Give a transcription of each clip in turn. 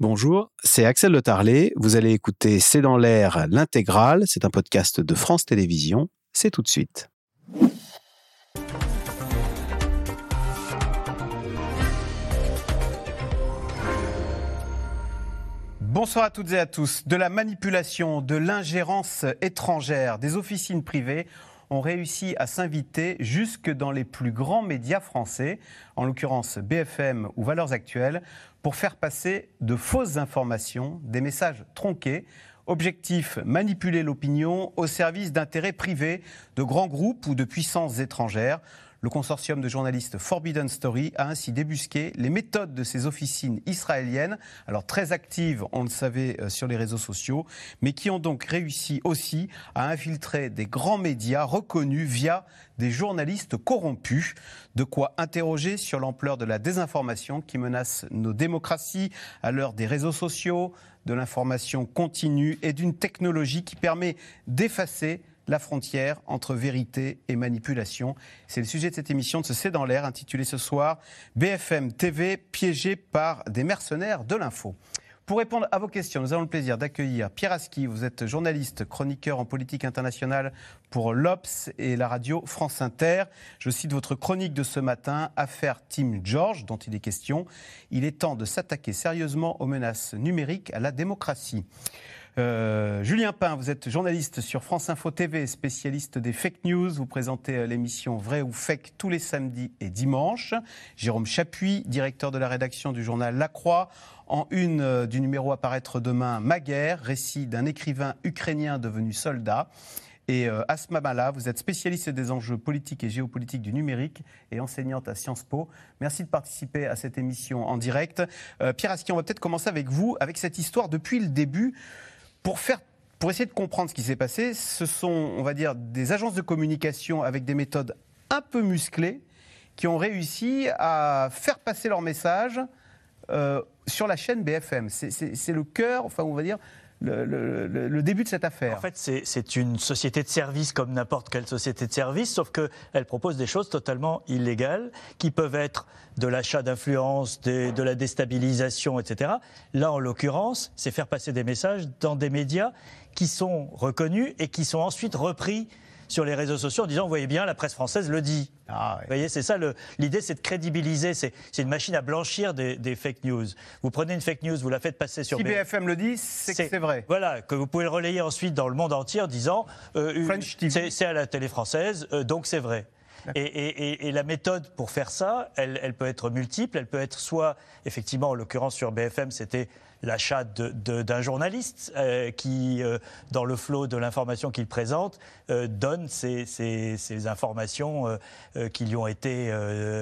Bonjour, c'est Axel Le Tarlet. Vous allez écouter C'est dans l'air l'intégrale. C'est un podcast de France Télévisions. C'est tout de suite. Bonsoir à toutes et à tous. De la manipulation, de l'ingérence étrangère, des officines privées ont réussi à s'inviter jusque dans les plus grands médias français, en l'occurrence BFM ou Valeurs Actuelles, pour faire passer de fausses informations, des messages tronqués. Objectif, manipuler l'opinion au service d'intérêts privés, de grands groupes ou de puissances étrangères. Le consortium de journalistes Forbidden Story a ainsi débusqué les méthodes de ces officines israéliennes, alors très actives, on le savait, euh, sur les réseaux sociaux, mais qui ont donc réussi aussi à infiltrer des grands médias reconnus via des journalistes corrompus. De quoi interroger sur l'ampleur de la désinformation qui menace nos démocraties à l'heure des réseaux sociaux, de l'information continue et d'une technologie qui permet d'effacer la frontière entre vérité et manipulation. C'est le sujet de cette émission de ce C'est dans l'air, intitulée ce soir BFM TV piégé par des mercenaires de l'info. Pour répondre à vos questions, nous avons le plaisir d'accueillir Pierre Aski. Vous êtes journaliste, chroniqueur en politique internationale pour l'Obs et la radio France Inter. Je cite votre chronique de ce matin, Affaire Tim George, dont il est question. Il est temps de s'attaquer sérieusement aux menaces numériques à la démocratie. Euh, Julien Pain, vous êtes journaliste sur France Info TV, spécialiste des fake news. Vous présentez euh, l'émission Vrai ou Fake tous les samedis et dimanches. Jérôme Chapuis, directeur de la rédaction du journal La Croix. En une euh, du numéro à paraître demain, Ma guerre, récit d'un écrivain ukrainien devenu soldat. Et Asma Mala, vous êtes spécialiste des enjeux politiques et géopolitiques du numérique et enseignante à Sciences Po. Merci de participer à cette émission en direct. Pierre Aski, on va peut-être commencer avec vous, avec cette histoire depuis le début pour essayer de comprendre ce qui s'est passé, ce sont, on va dire, des agences de communication avec des méthodes un peu musclées qui ont réussi à faire passer leur message euh, sur la chaîne BFM. C'est le cœur, enfin, on va dire, le, début de cette affaire En fait, c'est une société de service comme n'importe quelle société de service, sauf qu'elle propose des choses totalement illégales qui peuvent être de l'achat d'influence, de, la déstabilisation, etc. Là, en l'occurrence, c'est faire passer des messages dans des médias qui sont reconnus et qui sont ensuite repris sur les réseaux sociaux en disant, vous voyez bien, la presse française le dit. Ah, Vous voyez, c'est ça, l'idée, c'est de crédibiliser, c'est une machine à blanchir des, fake news. Vous prenez une fake news, vous la faites passer sur... Si BFM le dit, c'est que c'est vrai. Voilà, que vous pouvez le relayer ensuite dans le monde entier en disant, euh, c'est à la télé française, euh, donc c'est vrai. Et, la méthode pour faire ça, elle, elle, peut être multiple. Elle peut être soit, effectivement, en l'occurrence sur BFM, c'était l'achat d'un journaliste euh, qui, euh, dans le flot de l'information qu'il présente, euh, donne ces, informations qui lui ont été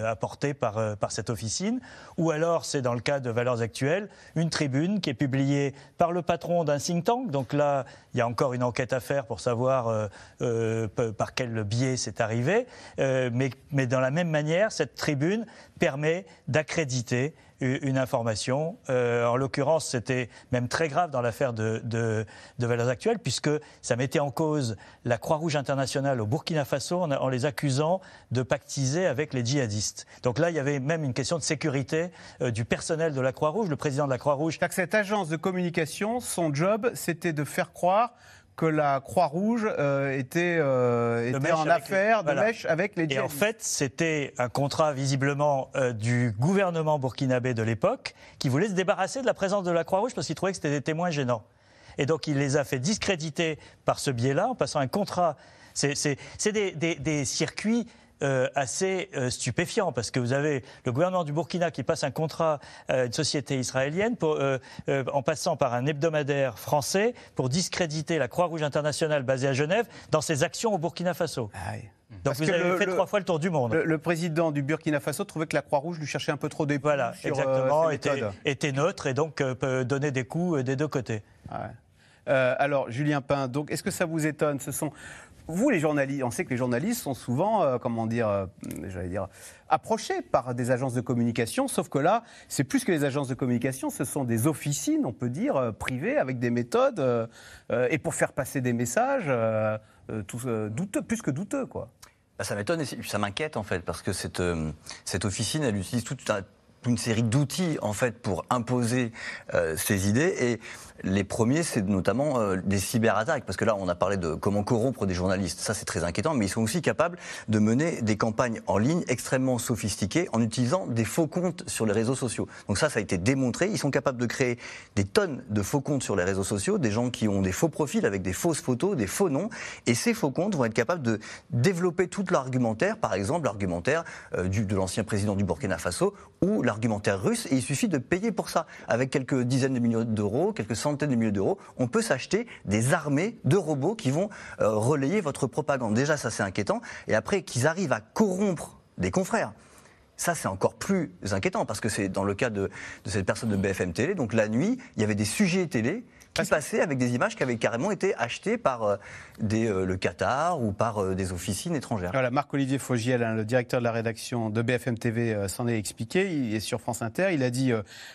apportées par, cette officine. Ou alors, c'est dans le cas de Valeurs Actuelles, une tribune qui est publiée par le patron d'un think tank. Donc là, il y a encore une enquête à faire pour savoir par quel biais c'est arrivé. mais, mais dans la même manière, cette tribune permet d'accréditer une information. Euh, en l'occurrence, c'était même très grave dans l'affaire de, Valeurs Actuelles, puisque ça mettait en cause la Croix-Rouge internationale au Burkina Faso en, les accusant de pactiser avec les djihadistes. Donc là, il y avait même une question de sécurité euh, du personnel de la Croix-Rouge. Le président de la Croix-Rouge. Cette agence de communication, son job, c'était de faire croire que la Croix-Rouge euh, était, euh, en affaire de mèche avec les Et en fait, c'était un contrat visiblement euh, du gouvernement burkinabé de l'époque qui voulait se débarrasser de la présence de la Croix-Rouge parce qu'il trouvait que c'était des témoins gênants. Et donc il les a fait discréditer par ce biais-là en passant un contrat. C'est des, des circuits euh, assez euh, stupéfiant parce que vous avez le gouvernement du Burkina qui passe un contrat à une société israélienne pour, euh, en passant par un hebdomadaire français pour discréditer la Croix-Rouge internationale basée à Genève dans ses actions au Burkina Faso. Ah Donc vous avez fait trois fois le tour du monde. Le, président du Burkina Faso trouvait que la Croix-Rouge lui cherchait un peu trop des Voilà, exactement, était, était, neutre et donc peut donner des coups des deux côtés. Ah alors, Julien Pain, donc est-ce que ça vous étonne? Ce sont vous, les journalistes, on sait que les journalistes sont souvent, euh, comment dire, euh, j'allais dire, approchés par des agences de communication, sauf que là, c'est plus que les agences de communication, ce sont des officines, on peut dire, euh, privées, avec des méthodes, et pour faire passer des messages, douteux, plus que douteux, quoi. Bah, ça m'étonne et ça m'inquiète, en fait, parce que cette, cette officine, elle utilise tout un une série d'outils en fait pour imposer euh, ces idées et les premiers, c'est notamment euh, des cyberattaques, parce que là, on a parlé de comment corrompre des journalistes. Ça, c'est très inquiétant, mais ils sont aussi capables de mener des campagnes en ligne extrêmement sophistiquées en utilisant des faux comptes sur les réseaux sociaux. Donc ça, ça a été démontré. Ils sont capables de créer des tonnes de faux comptes sur les réseaux sociaux, des gens qui ont des faux profils avec des fausses photos, des faux noms, et ces faux comptes vont être capables de développer tout l'argumentaire, par exemple l'argumentaire euh, de l'ancien président du Burkina Faso ou l'argumentaire russe, et il suffit de payer pour ça, avec quelques dizaines de millions d'euros, quelques centaines de milliers d'euros, on peut s'acheter des armées de robots qui vont euh, relayer votre propagande. Déjà, ça c'est inquiétant. Et après, qu'ils arrivent à corrompre des confrères. Ça, c'est encore plus inquiétant parce que c'est dans le cas de, de, cette personne de BFM Télé. Donc la nuit, il y avait des sujets télé qui passait avec des images qui avaient carrément été achetées par euh, des, euh, le Qatar ou par euh, des officines étrangères. Voilà, Marc-Olivier Fogiel, hein, le directeur de la rédaction de BFM TV, s'en est expliqué. Il est sur France Inter. Il a dit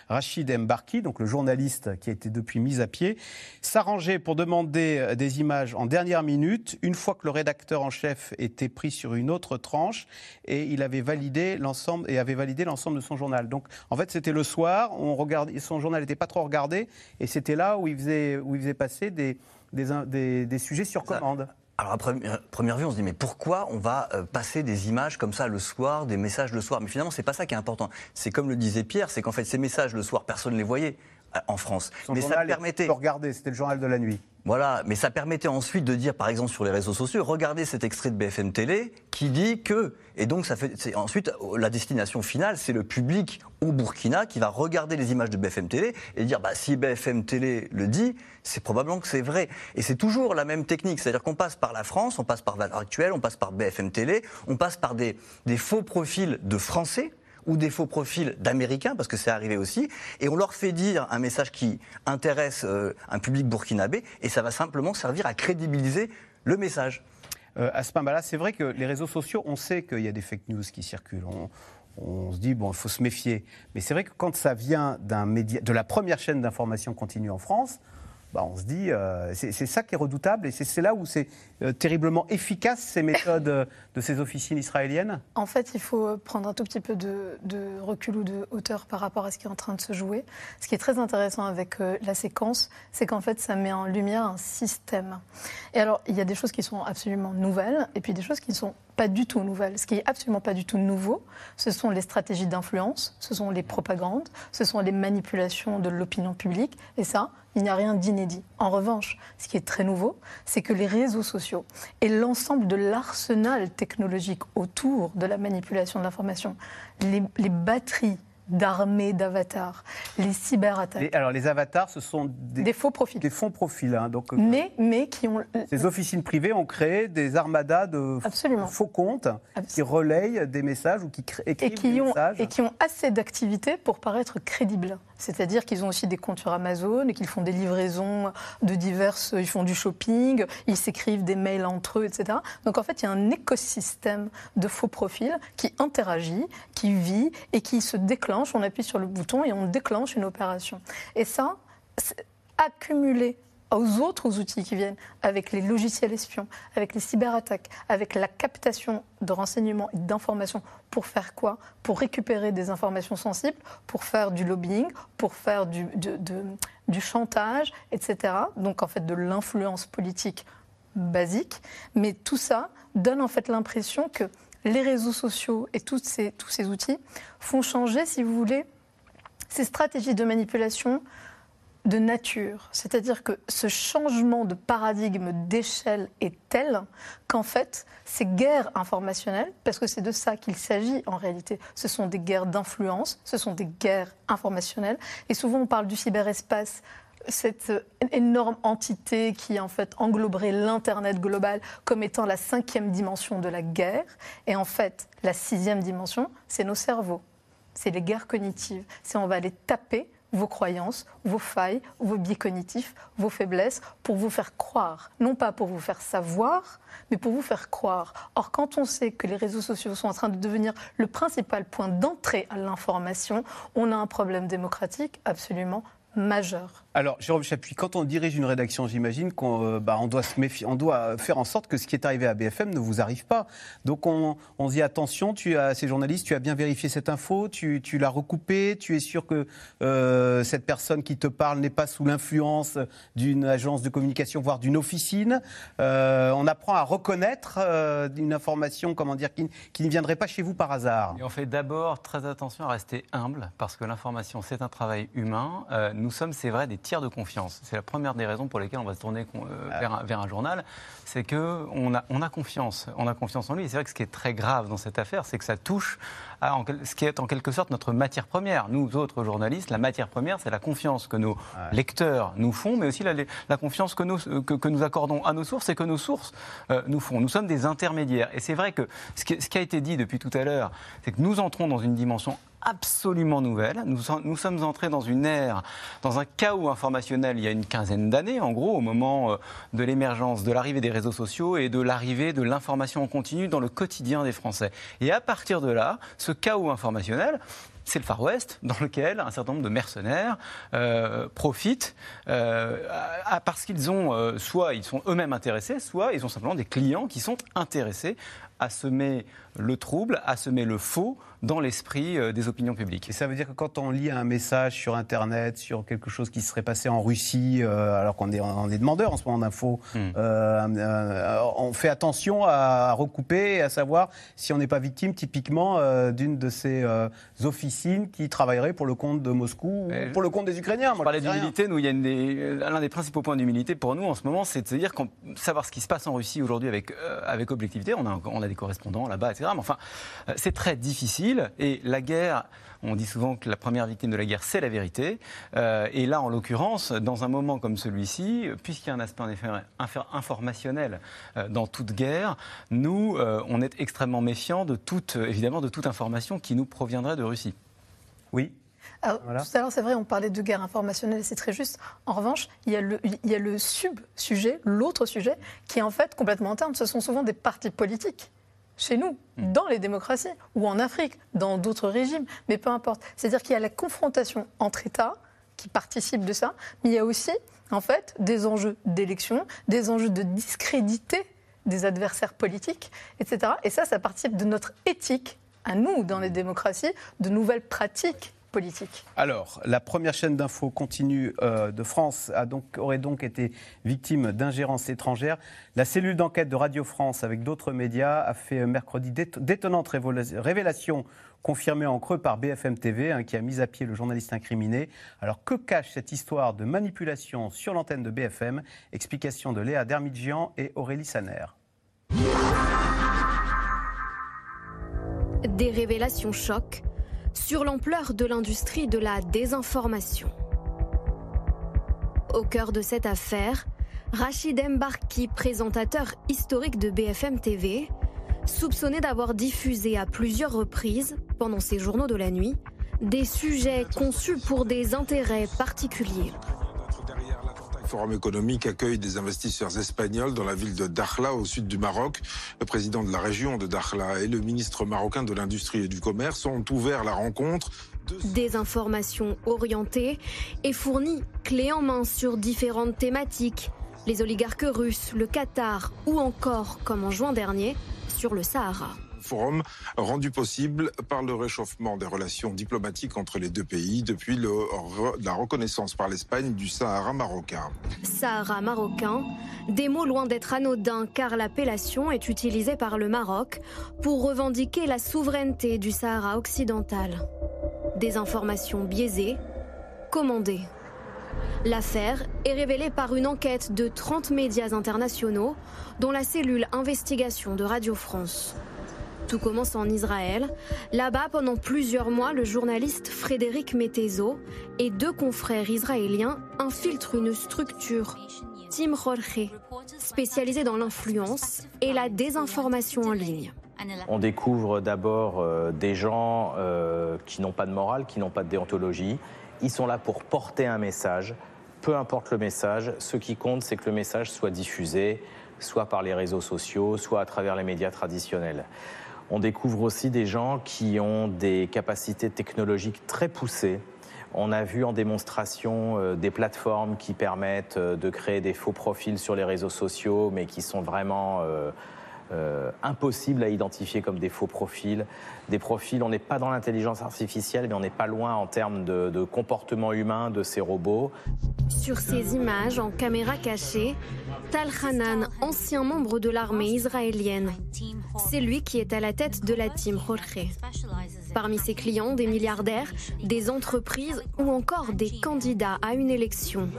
Rachid Mbarki, donc le journaliste qui a été depuis mis à pied, s'arrangeait pour demander des images en dernière minute, une fois que le rédacteur en chef était pris sur une autre tranche et il avait validé l'ensemble et avait validé l'ensemble de son journal. Donc en fait, c'était le soir, on regardait, son journal n'était pas trop regardé et c'était là où il faisait où il faisait passer des, des, des, sujets sur commande. Alors à première vue, on se dit mais pourquoi on va euh, passer des images comme ça le soir, des messages le soir? Mais finalement, c'est pas ça qui est important. C'est comme le disait Pierre, c'est qu'en fait ces messages le soir, personne ne les voyait euh, en France. mais ça permettait. Regarder, c'était le journal de la nuit. Voilà, mais ça permettait ensuite de dire, par exemple sur les réseaux sociaux, regardez cet extrait de BFM Télé qui dit que, et donc ça fait, ensuite la destination finale, c'est le public au Burkina qui va regarder les images de BFM Télé et dire, bah si BFM Télé le dit, c'est probablement que c'est vrai. Et c'est toujours la même technique, c'est-à-dire qu'on passe par la France, on passe par Valeurs on passe par BFM Télé, on passe par des, des faux profils de Français ou des faux profils d'Américains, parce que c'est arrivé aussi, et on leur fait dire un message qui intéresse euh, un public burkinabé, et ça va simplement servir à crédibiliser le message. Euh, à ce moment-là, c'est vrai que les réseaux sociaux, on sait qu'il y a des fake news qui circulent. On, se dit, bon, il faut se méfier. Mais c'est vrai que quand ça vient d'un média, de la première chaîne d'information continue en France, bah, on se dit, euh, c'est ça qui est redoutable et c'est là où c'est euh, terriblement efficace ces méthodes euh, de ces officines israéliennes En fait, il faut prendre un tout petit peu de, recul ou de hauteur par rapport à ce qui est en train de se jouer. Ce qui est très intéressant avec la séquence, c'est qu'en fait, ça met en lumière un système. Et alors, il y a des choses qui sont absolument nouvelles et puis des choses qui ne sont pas du tout nouvelles. Ce qui est absolument pas du tout nouveau, ce sont les stratégies d'influence, ce sont les propagandes, ce sont les manipulations de l'opinion publique. Et ça, il n'y a rien d'inédit. En revanche, ce qui est très nouveau, c'est que les réseaux sociaux et l'ensemble de l'arsenal technologique autour de la manipulation de l'information, les, les batteries d'armées d'avatars, les cyberattaques. alors les avatars, ce sont des, faux profils. Des faux profils, hein, donc. Euh, mais, mais qui ont. Ces officines privées ont créé des armadas de faux comptes qui relayent des messages ou qui écrivent et qui des ont, messages. Et qui ont assez d'activité pour paraître crédibles. C'est-à-dire qu'ils ont aussi des comptes sur Amazon et qu'ils font des livraisons de diverses. Ils font du shopping, ils s'écrivent des mails entre eux, etc. Donc en fait, il y a un écosystème de faux profils qui interagit, qui vit et qui se déclenche. On appuie sur le bouton et on déclenche une opération. Et ça, accumulé aux autres outils qui viennent, avec les logiciels espions, avec les cyberattaques, avec la captation de renseignements et d'informations, pour faire quoi? Pour récupérer des informations sensibles, pour faire du lobbying, pour faire du, du chantage, etc. Donc en fait de l'influence politique basique. Mais tout ça donne en fait l'impression que les réseaux sociaux et tous ces, tous ces outils font changer, si vous voulez, ces stratégies de manipulation de nature. C'est-à-dire que ce changement de paradigme, d'échelle est tel qu'en fait, ces guerres informationnelles, parce que c'est de ça qu'il s'agit en réalité, ce sont des guerres d'influence, ce sont des guerres informationnelles. Et souvent, on parle du cyberespace cette énorme entité qui en fait engloberait l'Internet global comme étant la cinquième dimension de la guerre. Et en fait, la sixième dimension, c'est nos cerveaux. C'est les guerres cognitives. C'est on va aller taper vos croyances, vos failles, vos biais cognitifs, vos faiblesses, pour vous faire croire. Non pas pour vous faire savoir, mais pour vous faire croire. Or, quand on sait que les réseaux sociaux sont en train de devenir le principal point d'entrée à l'information, on a un problème démocratique absolument majeur. Alors, Jérôme Chapuis, quand on dirige une rédaction, j'imagine qu'on euh, bah, doit se méfier, on doit faire en sorte que ce qui est arrivé à BFM ne vous arrive pas. Donc, on, on dit attention, tu as ces journalistes, tu as bien vérifié cette info, tu, l'as recoupée, tu es sûr que euh, cette personne qui te parle n'est pas sous l'influence d'une agence de communication, voire d'une officine. Euh, on apprend à reconnaître une information, comment dire, qui, qui, ne viendrait pas chez vous par hasard. Et on fait d'abord très attention à rester humble, parce que l'information, c'est un travail humain. nous sommes, c'est vrai, des de confiance. C'est la première des raisons pour lesquelles on va se tourner euh, ah. vers, un, journal. C'est qu'on a, on a confiance. On a confiance en lui. Et c'est vrai que ce qui est très grave dans cette affaire, c'est que ça touche à ce qui est en quelque sorte notre matière première. Nous autres journalistes, la matière première, c'est la confiance que nos lecteurs nous font, mais aussi la, confiance que nous, que, nous accordons à nos sources et que nos sources euh, nous font. Nous sommes des intermédiaires. Et c'est vrai que ce qui, ce qui a été dit depuis tout à l'heure, c'est que nous entrons dans une dimension absolument nouvelle. Nous, sommes entrés dans une ère, dans un chaos informationnel il y a une quinzaine d'années, en gros, au moment euh, de l'émergence, de l'arrivée des réseaux sociaux et de l'arrivée de l'information en continu dans le quotidien des Français. Et à partir de là, ce chaos informationnel, c'est le Far West, dans lequel un certain nombre de mercenaires euh, profitent euh, parce qu'ils ont, soit ils sont eux-mêmes intéressés, soit ils ont simplement des clients qui sont intéressés à semer le trouble, à semer le faux dans l'esprit euh, des opinions publiques. Et ça veut dire que quand on lit un message sur Internet, sur quelque chose qui serait passé en Russie, euh, alors qu'on est, on est demandeur en ce moment d'infos, euh, on fait attention à recouper et à savoir si on n'est pas victime typiquement d'une de ces officines qui travaillerait pour le compte de Moscou ou pour le compte des Ukrainiens. Moi, je d'humilité, nous, il y a l'un des principaux points d'humilité pour nous en ce moment, c'est de se dire savoir ce qui se passe en Russie aujourd'hui avec, avec objectivité. On a, on a des correspondants là-bas, etc. Mais enfin, c'est très difficile et la guerre, on dit souvent que la première victime de la guerre, c'est la vérité. Euh, et là, en l'occurrence, dans un moment comme celui-ci, puisqu'il y a un aspect informationnel euh, dans toute guerre, nous, euh, on est extrêmement méfiants de toute, évidemment, de toute information qui nous proviendrait de Russie. Oui, alors, Tout à l'heure, c'est vrai, on parlait de guerre informationnelle, c'est très juste. En revanche, il y a le, il y a le sub-sujet, l'autre sujet, qui est en fait complètement interne. Ce sont souvent des partis politiques chez nous, hmm. dans les démocraties, ou en Afrique, dans d'autres régimes, mais peu importe. C'est-à-dire qu'il y a la confrontation entre États qui participe de ça, mais il y a aussi, en fait, des enjeux d'élection, des enjeux de discréditer des adversaires politiques, etc. Et ça, ça participe de notre éthique, à nous, dans les démocraties, de nouvelles pratiques politique. Alors, la première chaîne d'infos continue euh, de France a donc, aurait donc été victime d'ingérence étrangère. La cellule d'enquête de Radio France avec d'autres médias a fait mercredi d'étonnantes révélations confirmées en creux par BFM TV, hein, qui a mis à pied le journaliste incriminé. Alors, que cache cette histoire de manipulation sur l'antenne de BFM Explication de Léa Dermidjian et Aurélie Saner. Des révélations chocs sur l'ampleur de l'industrie de la désinformation. Au cœur de cette affaire, Rachid Mbarki, présentateur historique de BFM TV, soupçonné d'avoir diffusé à plusieurs reprises, pendant ses journaux de la nuit, des sujets conçus pour des intérêts particuliers. Forum économique accueille des investisseurs espagnols dans la ville de Dakhla, au sud du Maroc. Le président de la région de Dakhla et le ministre marocain de l'Industrie et du Commerce ont ouvert la rencontre. Des informations orientées et fournies clés en main sur différentes thématiques. Les oligarques russes, le Qatar ou encore, comme en juin dernier, sur le Sahara forum rendu possible par le réchauffement des relations diplomatiques entre les deux pays depuis la reconnaissance par l'Espagne du Sahara marocain. Sahara marocain, des mots loin d'être anodins car l'appellation est utilisée par le Maroc pour revendiquer la souveraineté du Sahara occidental. Des informations biaisées, commandées. L'affaire est révélée par une enquête de 30 médias internationaux, dont la cellule investigation de Radio France. Tout commence en Israël. Là-bas, pendant plusieurs mois, le journaliste Frédéric Mettezo et deux confrères israéliens infiltrent une structure, Tim Jorge, spécialisée dans l'influence et la désinformation en ligne. On découvre d'abord euh, des gens euh, qui n'ont pas de morale, qui n'ont pas de déontologie. Ils sont là pour porter un message. Peu importe le message, ce qui compte, c'est que le message soit diffusé, soit par les réseaux sociaux, soit à travers les médias traditionnels. On découvre aussi des gens qui ont des capacités technologiques très poussées. On a vu en démonstration des plateformes qui permettent de créer des faux profils sur les réseaux sociaux, mais qui sont vraiment euh, impossible à identifier comme des faux profils. Des profils, on n'est pas dans l'intelligence artificielle, mais on n'est pas loin en termes de, comportement humain de ces robots. Sur ces images en caméra cachée, Tal Hanan, ancien membre de l'armée israélienne. C'est lui qui est à la tête de la team Jorge. Parmi ses clients, des milliardaires, des entreprises ou encore des candidats à une élection.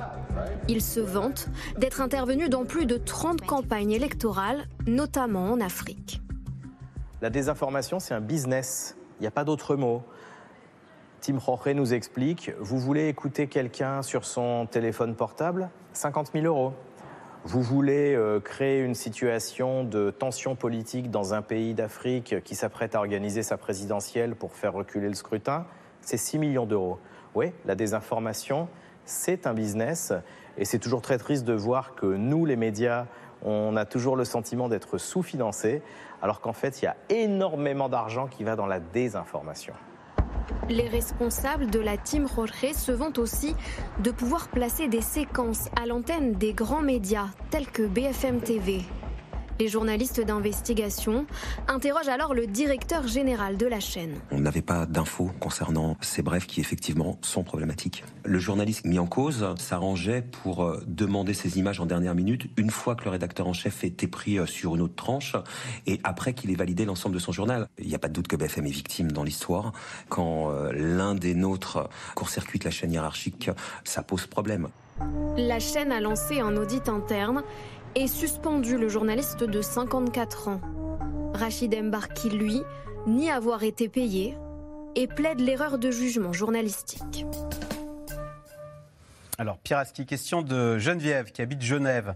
Il se vante d'être intervenu dans plus de 30 campagnes électorales, notamment en Afrique. La désinformation, c'est un business. Il n'y a pas d'autre mot. Tim Jorge nous explique, vous voulez écouter quelqu'un sur son téléphone portable? 50 000 euros. Vous voulez euh, créer une situation de tension politique dans un pays d'Afrique qui s'apprête à organiser sa présidentielle pour faire reculer le scrutin? C'est 6 millions d'euros. Oui, la désinformation, c'est un business et c'est toujours très triste de voir que nous, les médias, on a toujours le sentiment d'être sous-financés alors qu'en fait, il y a énormément d'argent qui va dans la désinformation. Les responsables de la team Jorge se vantent aussi de pouvoir placer des séquences à l'antenne des grands médias tels que BFM TV. Les journalistes d'investigation interrogent alors le directeur général de la chaîne. On n'avait pas d'infos concernant ces brefs qui effectivement sont problématiques. Le journaliste mis en cause s'arrangeait pour euh, demander ces images en dernière minute une fois que le rédacteur en chef était pris euh, sur une autre tranche et après qu'il ait validé l'ensemble de son journal. Il n'y a pas de doute que BFM est victime dans l'histoire. Quand euh, l'un des nôtres court-circuite la chaîne hiérarchique, ça pose problème. La chaîne a lancé un audit interne et suspendu le journaliste de 54 ans. Rachid Mbarki, lui, nie avoir été payé et plaide l'erreur de jugement journalistique. Alors, Pierre Aski, question de Geneviève qui habite Genève.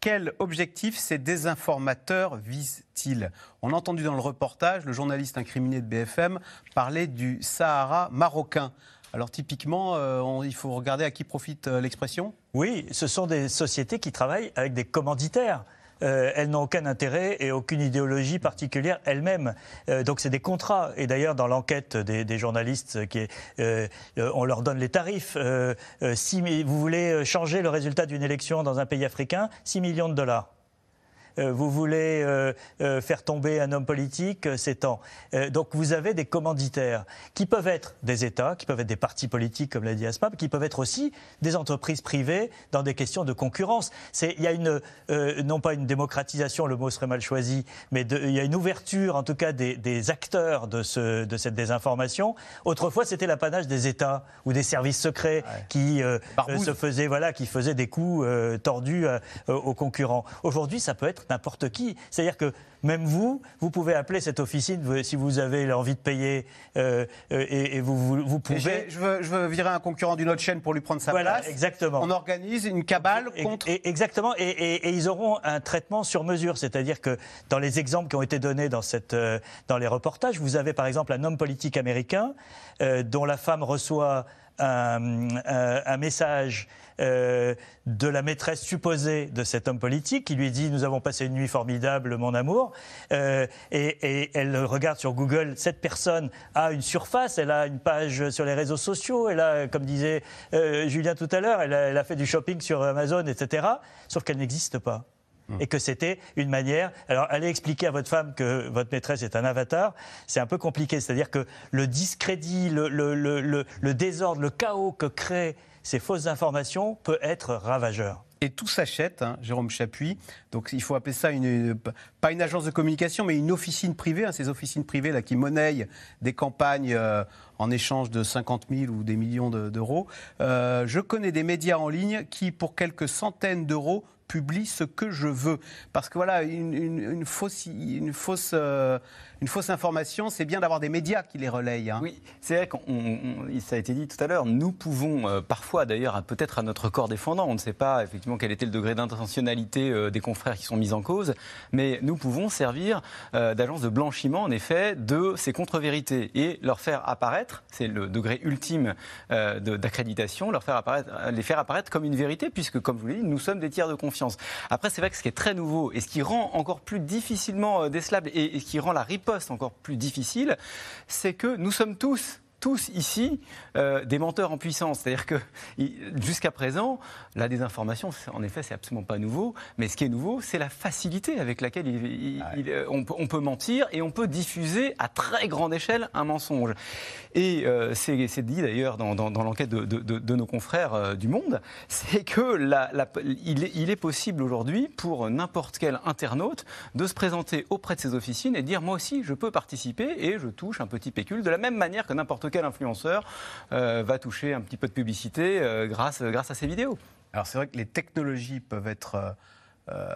Quel objectif ces désinformateurs visent-ils? On a entendu dans le reportage le journaliste incriminé de BFM parler du Sahara marocain. Alors typiquement, euh, il faut regarder à qui profite euh, l'expression Oui, ce sont des sociétés qui travaillent avec des commanditaires. Euh, elles n'ont aucun intérêt et aucune idéologie particulière elles-mêmes. donc c'est des contrats. Et d'ailleurs, dans l'enquête des, journalistes, on leur donne les tarifs. si vous voulez changer le résultat d'une élection dans un pays africain, 6 millions de dollars. Euh, vous voulez euh, euh, faire tomber un homme politique, c'est temps. donc vous avez des commanditaires qui peuvent être des États, qui peuvent être des partis politiques, comme l'a dit Aspap, qui peuvent être aussi des entreprises privées dans des questions de concurrence. Il y a une, non pas une démocratisation, le mot serait mal choisi, mais il y a une ouverture, en tout cas, des, acteurs de, ce, de, cette désinformation. Autrefois, c'était l'apanage des États ou des services secrets qui se faisaient, voilà, qui faisaient des coups tordus aux concurrents. Aujourd'hui, ça peut être n'importe qui. C'est-à-dire que même vous, vous pouvez appeler cette officine si vous avez envie de payer euh, euh, et, vous, vous, pouvez. Je veux, je veux, virer un concurrent d'une autre chaîne pour lui prendre sa voilà, place. exactement. On organise une cabale contre. exactement. Et, ils auront un traitement sur mesure. C'est-à-dire que dans les exemples qui ont été donnés dans, cette, euh, dans les reportages, vous avez par exemple un homme politique américain dont la femme reçoit un, un message euh, de la maîtresse supposée de cet homme politique qui lui dit Nous avons passé une nuit formidable, mon amour. Euh, et, elle regarde sur Google Cette personne a une surface, elle a une page sur les réseaux sociaux, elle a, comme disait euh, Julien tout à l'heure, elle, a fait du shopping sur Amazon, etc. Sauf qu'elle n'existe pas. Mmh. Et que c'était une manière. Alors, allez expliquer à votre femme que votre maîtresse est un avatar, c'est un peu compliqué. C'est-à-dire que le discrédit, le, désordre, le chaos que crée ces fausses informations peut être ravageur. Et tout s'achète, hein, Jérôme Chapuis. Donc il faut appeler ça pas une agence de communication, mais une officine privée. Hein, ces officines privées là qui monnaient des campagnes euh, en échange de 50 000 ou des millions d'euros. Euh, je connais des médias en ligne qui, pour quelques centaines d'euros, publient ce que je veux. Parce que voilà, une, fausse, une fausse euh, une fausse information, c'est bien d'avoir des médias qui les relayent. Hein. Oui, c'est vrai qu'on, ça a été dit tout à l'heure, nous pouvons euh, parfois, d'ailleurs, peut-être à notre corps défendant, on ne sait pas effectivement quel était le degré d'intentionnalité euh, des confrères qui sont mis en cause, mais nous pouvons servir euh, d'agence de blanchiment, en effet, de ces contre-vérités et leur faire apparaître, c'est le degré ultime d'accréditation, leur faire les faire apparaître comme une vérité, puisque, comme je vous l'ai dit, nous sommes des tiers de confiance. Après, c'est vrai que ce qui est très nouveau et ce qui rend encore plus difficilement décelable et, et ce qui rend la riposte encore plus difficile, c'est que nous sommes tous tous ici euh, des menteurs en puissance. C'est-à-dire que jusqu'à présent, la désinformation, en effet, c'est absolument pas nouveau. Mais ce qui est nouveau, c'est la facilité avec laquelle euh, on, peut, mentir et on peut diffuser à très grande échelle un mensonge. Et euh, c'est dit d'ailleurs dans, l'enquête de, nos confrères du Monde, c'est que il, est, possible aujourd'hui pour n'importe quel internaute de se présenter auprès de ces officines et dire moi aussi je peux participer et je touche un petit pécule de la même manière que n'importe quel influenceur euh, va toucher un petit peu de publicité euh, grâce, grâce à ces vidéos. Alors c'est vrai que les technologies peuvent être euh,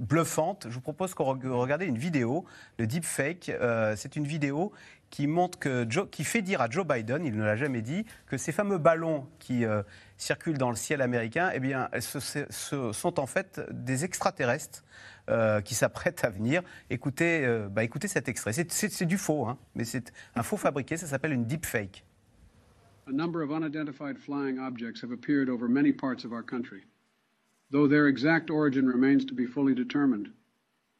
bluffantes. Je vous propose qu'on regarde une vidéo, le deepfake. c'est une vidéo qui montre que qui fait dire à Joe Biden, il ne l'a jamais dit, que ces fameux ballons qui circulent dans le ciel américain, eh bien, ce, sont en fait des extraterrestres euh, qui s'apprête à venir. Écoutez, euh, bah, écoutez cet extrait. C'est du faux, hein, mais c'est un faux fabriqué. Ça s'appelle une deepfake. A number of unidentified flying objects have appeared over many parts of our country. Though their exact origin remains to be fully determined,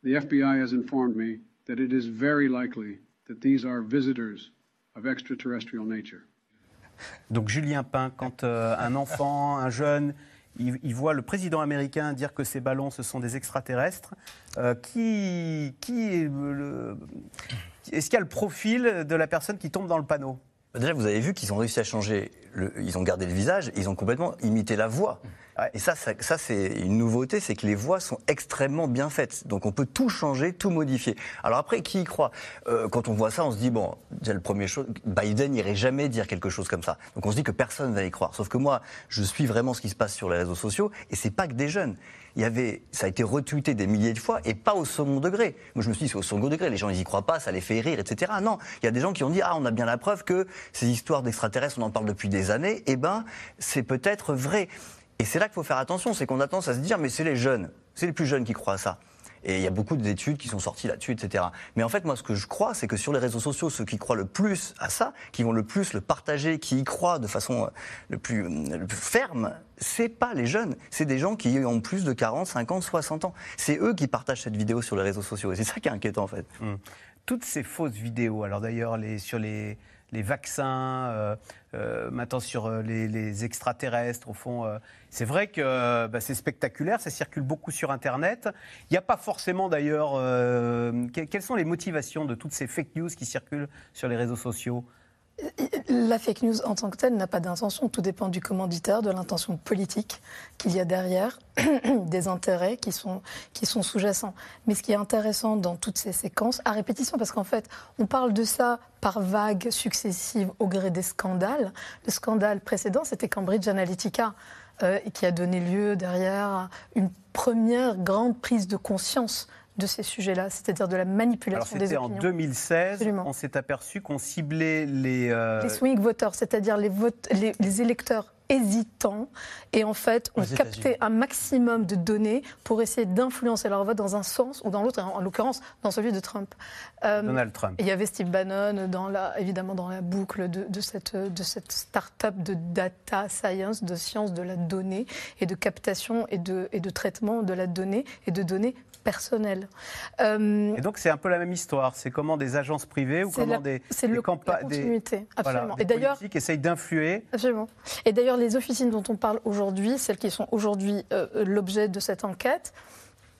the FBI has informed me that it is very likely that these are visitors of extraterrestrial nature. Donc Julien Pain, quand euh, un enfant, un jeune il, voit le président américain dire que ces ballons, ce sont des extraterrestres. Euh, qui, qui est le, est-ce qu'il y a le profil de la personne qui tombe dans le panneau? Déjà, vous avez vu qu'ils ont réussi à changer. ils ont gardé le visage, ils ont complètement imité la voix. Et ça, ça, c'est une nouveauté, c'est que les voix sont extrêmement bien faites. Donc on peut tout changer, tout modifier. Alors après, qui y croit? Euh, Quand on voit ça, on se dit, bon, déjà le premier chose, Biden n'irait jamais dire quelque chose comme ça. Donc on se dit que personne ne va y croire. Sauf que moi, je suis vraiment ce qui se passe sur les réseaux sociaux, et c'est pas que des jeunes. Il y avait, ça a été retweeté des milliers de fois et pas au second degré. Moi, je me suis dit, c'est au second degré. Les gens, ils y croient pas, ça les fait rire, etc. Non, il y a des gens qui ont dit, ah, on a bien la preuve que ces histoires d'extraterrestres, on en parle depuis des années. Eh ben, c'est peut-être vrai. Et c'est là qu'il faut faire attention, c'est qu'on a tendance à se dire, mais c'est les jeunes, c'est les plus jeunes qui croient à ça. Et il y a beaucoup d'études qui sont sorties là-dessus, etc. Mais en fait, moi, ce que je crois, c'est que sur les réseaux sociaux, ceux qui croient le plus à ça, qui vont le plus le partager, qui y croient de façon euh, le plus, le plus ferme, c'est pas les jeunes, c'est des gens qui ont plus de 40, 50, 60 ans. C'est eux qui partagent cette vidéo sur les réseaux sociaux. Et c'est ça qui est inquiétant, en fait. Hum. Toutes ces fausses vidéos, alors d'ailleurs, sur les les vaccins, euh, euh, maintenant sur euh, les, extraterrestres, au fond. c'est vrai que bah, c'est spectaculaire, ça circule beaucoup sur Internet. Il n'y a pas forcément d'ailleurs... quelles sont les motivations de toutes ces fake news qui circulent sur les réseaux sociaux? La fake news en tant que telle n'a pas d'intention. Tout dépend du commanditaire, de l'intention politique qu'il y a derrière, des intérêts qui sont, qui sont sous-jacents. Mais ce qui est intéressant dans toutes ces séquences, à répétition, parce qu'en fait, on parle de ça par vagues successives au gré des scandales. Le scandale précédent, c'était Cambridge Analytica. Euh, qui a donné lieu derrière une première grande prise de conscience de ces sujets-là, c'est-à-dire de la manipulation des opinions. C'était en 2016, on s'est aperçu qu'on ciblait les... Euh, les swing voters, c'est-à-dire les, les, électeurs hésitants, et en fait, on captait un maximum de données pour essayer d'influencer leur vote dans un sens ou dans l'autre, en l'occurrence dans celui de Trump. Euh, Donald Trump. Il y avait Steve Bannon, dans la, évidemment dans la boucle de, de cette, de cette start-up de data science, de science de la donnée, et de captation et de, et de traitement de la donnée, et de données personnel. Euh, et donc c'est un peu la même histoire. C'est comment des agences privées ou comment des, c'est le, campagnes, continuité, absolument. et d'ailleurs, essayent d'influer. Absolument. Et d'ailleurs, les officines dont on parle aujourd'hui, celles qui sont aujourd'hui euh, l'objet de cette enquête,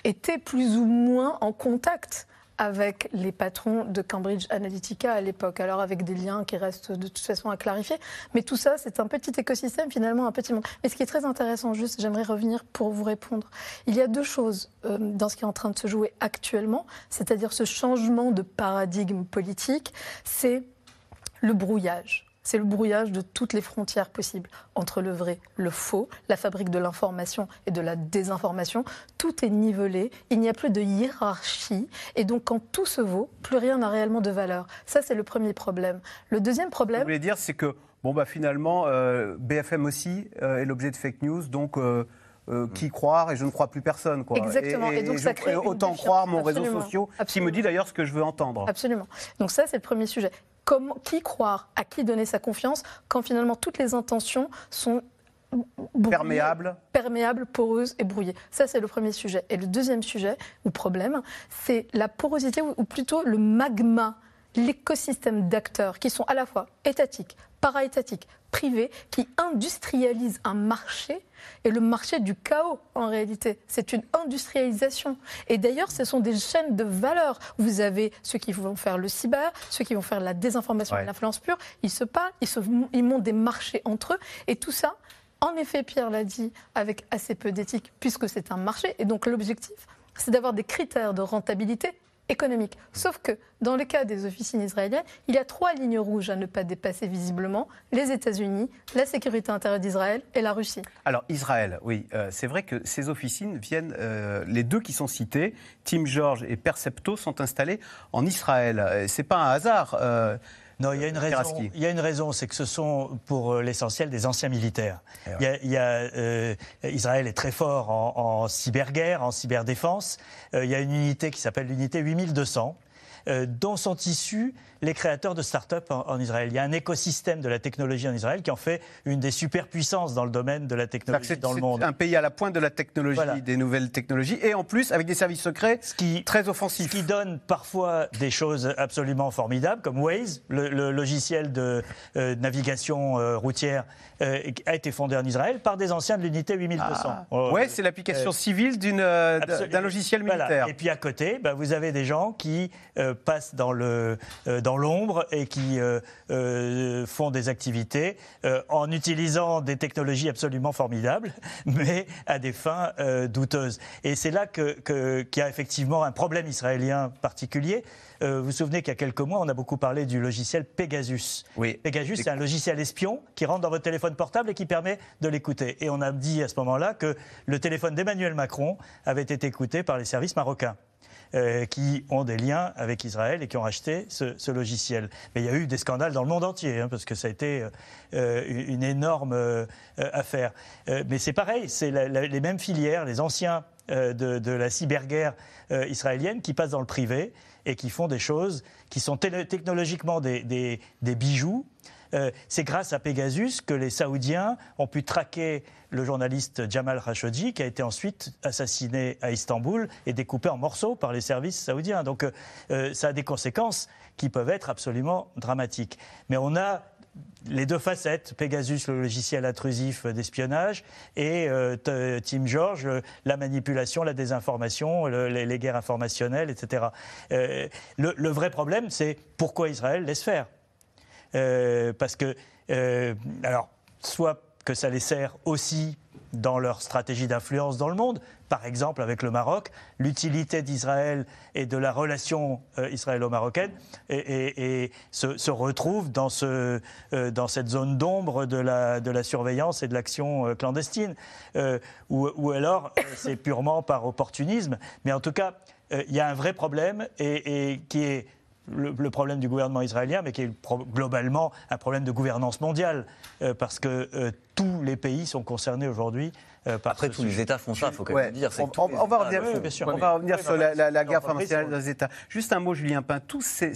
étaient plus ou moins en contact avec les patrons de Cambridge Analytica à l'époque, alors avec des liens qui restent de toute façon à clarifier. Mais tout ça, c'est un petit écosystème, finalement, un petit monde. Mais ce qui est très intéressant, juste, j'aimerais revenir pour vous répondre. Il y a deux choses euh, dans ce qui est en train de se jouer actuellement, c'est-à-dire ce changement de paradigme politique, c'est le brouillage. C'est le brouillage de toutes les frontières possibles entre le vrai, le faux, la fabrique de l'information et de la désinformation. Tout est nivelé, il n'y a plus de hiérarchie et donc quand tout se vaut, plus rien n'a réellement de valeur. Ça, c'est le premier problème. Le deuxième problème... Vous voulez dire, c'est que bon, bah, finalement, euh, BFM aussi euh, est l'objet de fake news, donc... Euh, qui croire et je ne crois plus personne. Quoi. Exactement. Et, donc ça crée autant croire mon réseau social qui me dit d'ailleurs ce que je veux entendre. Absolument. Donc ça, c'est le premier sujet qui croire, à qui donner sa confiance, quand finalement toutes les intentions sont perméables, perméables, poreuses et brouillées? Ça, c'est le premier sujet. Et le deuxième sujet, ou problème, c'est la porosité, ou plutôt le magma l'écosystème d'acteurs qui sont à la fois étatiques, para-étatiques, privés, qui industrialisent un marché et le marché du chaos en réalité. C'est une industrialisation. Et d'ailleurs, ce sont des chaînes de valeur. Vous avez ceux qui vont faire le cyber, ceux qui vont faire la désinformation et l'influence pure. Ils se parlent, ils, se, ils montent des marchés entre eux. Et tout ça, en effet, Pierre l'a dit, avec assez peu d'éthique, puisque c'est un marché. Et donc l'objectif, c'est d'avoir des critères de rentabilité économique. Sauf que dans le cas des officines israéliennes, il y a trois lignes rouges à ne pas dépasser visiblement les États-Unis, la sécurité intérieure d'Israël et la Russie. Alors Israël, oui, euh, c'est vrai que ces officines viennent, euh, les deux qui sont cités, Tim George et Percepto, sont installés en Israël. Euh, c'est pas un hasard. Non, il y a une raison. Il y a une raison, c'est que ce sont pour l'essentiel des anciens militaires. Il y a, Israël est très fort en, en cyberguerre, en cyberdéfense. il y a une unité qui s'appelle l'unité 8200 euh, dont sont issus les créateurs de start-up en, Israël. Il y a un écosystème de la technologie en Israël qui en fait une des superpuissances dans le domaine de la technologie dans le monde. Un pays à la pointe de la technologie, des nouvelles technologies, et en plus avec des services secrets très offensifs. Ce qui donne parfois des choses absolument formidables, comme Waze, le, logiciel de euh, navigation euh, routière, a été fondé en Israël par des anciens de l'unité 8200. Ah. oui, c'est l'application civile d'un logiciel militaire. Et puis à côté, bah, vous avez des gens qui passent dans le euh, dans l'ombre et qui euh, euh, font des activités en utilisant des technologies absolument formidables, mais à des fins douteuses. Et c'est là qu'il que, y a effectivement un problème israélien particulier. vous vous souvenez qu'il y a quelques mois, on a beaucoup parlé du logiciel Pegasus. Oui. Pegasus, c'est un logiciel espion qui rentre dans votre téléphone portable et qui permet de l'écouter. Et on a dit à ce moment-là que le téléphone d'Emmanuel Macron avait été écouté par les services marocains. Euh, qui ont des liens avec Israël et qui ont acheté ce, logiciel. Mais il y a eu des scandales dans le monde entier, hein, parce que ça a été euh, une énorme euh, affaire. mais c'est pareil, c'est les mêmes filières, les anciens de, la cyberguerre israélienne qui passent dans le privé et qui font des choses qui sont technologiquement des bijoux euh, c'est grâce à Pegasus que les Saoudiens ont pu traquer le journaliste Jamal Khashoggi, qui a été ensuite assassiné à Istanbul et découpé en morceaux par les services saoudiens. Donc euh, euh, ça a des conséquences qui peuvent être absolument dramatiques. Mais on a les deux facettes, Pegasus, le logiciel intrusif d'espionnage, et Tim George, la manipulation, la désinformation, les, guerres informationnelles, etc. le, vrai problème, c'est pourquoi Israël laisse faire? Euh, parce que, euh, alors, soit que ça les sert aussi dans leur stratégie d'influence dans le monde, par exemple avec le Maroc, l'utilité d'Israël et de la relation euh, israélo-marocaine et, se, retrouve dans, ce, dans cette zone d'ombre de la, surveillance et de l'action clandestine, ou, ou, alors c'est purement par opportunisme. Mais en tout cas, il y a un vrai problème et qui est le, problème du gouvernement israélien, mais qui est globalement un problème de gouvernance mondiale, euh, parce que euh, tous les pays sont concernés aujourd'hui euh, Après, tous les États font ça, il faut quand même dire. On, va revenir, on va revenir sur la, guerre pharmaceutique des États. Juste un mot, Julien Pain. Toutes ces,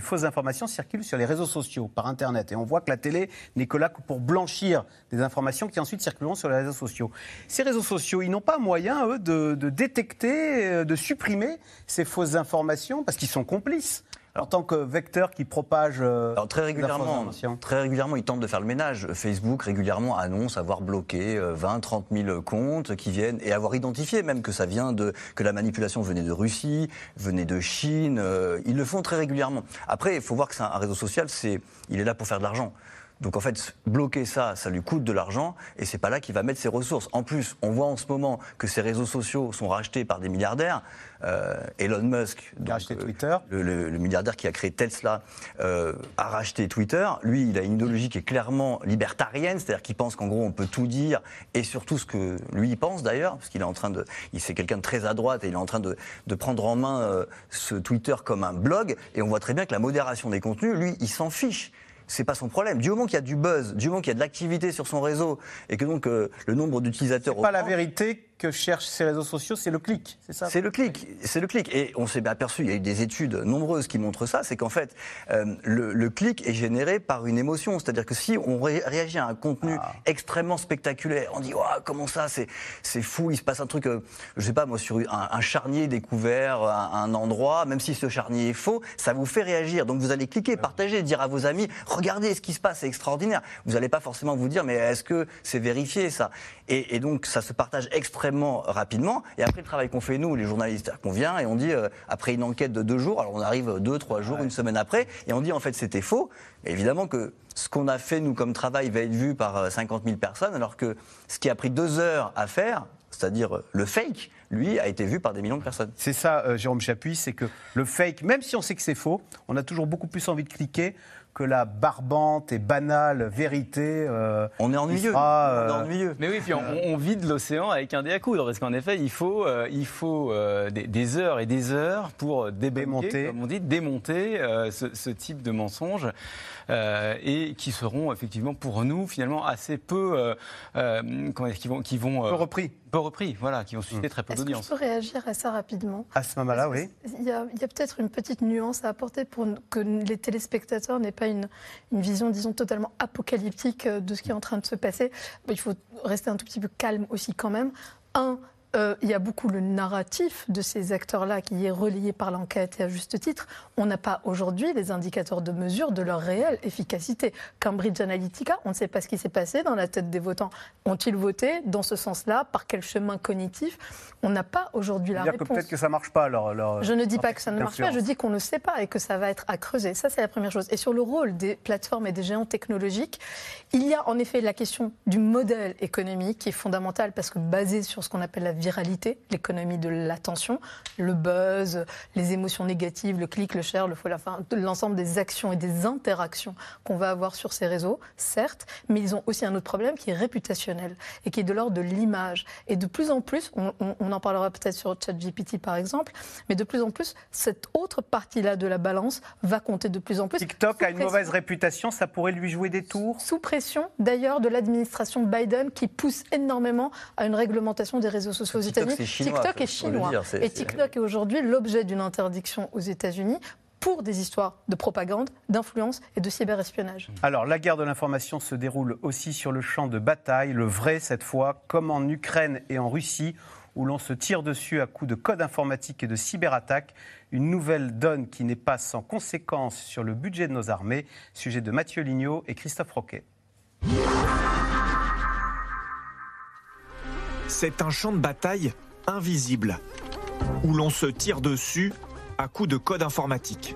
fausses informations circulent sur les réseaux sociaux, par Internet. Et on voit que la télé n'est que là pour blanchir des informations qui ensuite circuleront sur les réseaux sociaux. Ces réseaux sociaux, ils n'ont pas moyen, eux, de, de détecter, euh, de supprimer ces fausses informations parce qu'ils sont complices en tant que vecteur qui propage euh, très régulièrement, très régulièrement, ils tentent de faire le ménage. Facebook régulièrement annonce avoir bloqué 20, 30 000 comptes qui viennent et avoir identifié même que ça vient de que la manipulation venait de Russie, venait de Chine. Euh, ils le font très régulièrement. Après, il faut voir que c'est un réseau social, c'est il est là pour faire de l'argent. Donc en fait, bloquer ça, ça lui coûte de l'argent et c'est pas là qu'il va mettre ses ressources. En plus, on voit en ce moment que ces réseaux sociaux sont rachetés par des milliardaires. Euh, Elon Musk, euh, Twitter. Le, milliardaire qui a créé Tesla, euh, a racheté Twitter. Lui, il a une idéologie qui est clairement libertarienne, c'est-à-dire qu'il pense qu'en gros on peut tout dire et surtout ce que lui pense d'ailleurs, parce qu'il est en train de, il c'est quelqu'un de très à droite et il est en train de, de prendre en main ce Twitter comme un blog. Et on voit très bien que la modération des contenus, lui, il s'en fiche c'est pas son problème. Du moment qu'il y a du buzz, du moment qu'il y a de l'activité sur son réseau et que donc euh, le nombre d'utilisateurs. C'est pas la vérité que cherchent ces réseaux sociaux, c'est le clic, c'est ça C'est le clic, c'est le clic. Et on s'est aperçu, il y a eu des études nombreuses qui montrent ça, c'est qu'en fait, euh, le, clic est généré par une émotion. C'est-à-dire que si on réagit à un contenu ah. extrêmement spectaculaire, on dit comment ça, c'est fou, il se passe un truc, euh, je sais pas moi, sur un, charnier découvert, un, un, endroit, même si ce charnier est faux, ça vous fait réagir. Donc vous allez cliquer, partager, dire à vos amis, regardez ce qui se passe, c'est extraordinaire. Vous n'allez pas forcément vous dire, mais est-ce que c'est vérifié ça? Et, donc ça se partage extrêmement rapidement. Et après le travail qu'on fait nous, les journalistes, qu'on vient et on dit, euh, après une enquête de deux jours, alors on arrive deux, trois jours, une semaine après, et on dit en fait c'était faux. évidemment que ce qu'on a fait nous comme travail va être vu par 50 euh, 000 personnes, alors que ce qui a pris deux heures à faire, c'est-à-dire euh, le fake, lui, a été vu par des millions de personnes. C'est ça, Jérôme Chapuis, c'est que le fake, même si on sait que c'est faux, on a toujours beaucoup plus envie de cliquer que la barbante et banale vérité. Euh, on est ennuyeux. Euh, ennuyeux. Mais oui, puis on, vide l'océan avec un dé à coudre, parce qu'en effet, il faut, euh, il faut des, heures et des heures pour démonter, comme on dit, démonter ce, type de mensonges. et qui seront effectivement pour nous finalement assez peu comment qui vont qui vont peu repris peu repris, voilà, qui vont susciter très peu d'audience. Je peux réagir à ça rapidement? À ce moment-là, oui. Il y a, a peut-être une petite nuance à apporter pour que les téléspectateurs n'aient pas une, vision, disons, totalement apocalyptique euh, de ce qui est en train de se passer. Il faut rester un tout petit peu calme aussi quand même. Un, euh, il y a beaucoup le narratif de ces acteurs-là qui est relayé par l'enquête et à juste titre. On n'a pas aujourd'hui les indicateurs de mesure de leur réelle efficacité. Cambridge Analytica, on ne sait pas ce qui s'est passé dans la tête des votants. Ont-ils voté dans ce sens-là? Par quel chemin cognitif? On n'a pas aujourd'hui la réponse. Peut-être que ça ne marche pas. Je ne dis pas que ça ne marche pas, je dis qu'on ne sait pas et que ça va être à creuser. Ça, c'est la première chose. Et sur le rôle des plateformes et des géants technologiques, il y a en effet la question du modèle économique qui est fondamental parce que basé sur ce qu'on appelle la viralité, l'économie de l'attention, le buzz, les émotions négatives, le clic, le share, le faux, l'ensemble des actions et des interactions qu'on va avoir sur ces réseaux, certes, mais ils ont aussi un autre problème qui est réputationnel et qui est de l'ordre de l'image. Et de plus en plus, on, en parlera peut-être sur ChatGPT par exemple, mais de plus en plus, cette autre partie-là de la balance va compter de plus en plus. TikTok a une mauvaise réputation, ça pourrait lui jouer des tours? Sous pression, d'ailleurs, de l'administration Biden qui pousse énormément à une réglementation des réseaux sociaux aux États-Unis. TikTok est chinois. et TikTok est aujourd'hui l'objet d'une interdiction aux États-Unis pour des histoires de propagande, d'influence et de cyberespionnage. Alors, la guerre de l'information se déroule aussi sur le champ de bataille, le vrai cette fois, comme en Ukraine et en Russie, où l'on se tire dessus à coups de code informatique et de cyberattaques. Une nouvelle donne qui n'est pas sans conséquences sur le budget de nos armées. Sujet de Mathieu Lignot et Christophe Roquet. C'est un champ de bataille invisible, où l'on se tire dessus à coups de code informatique.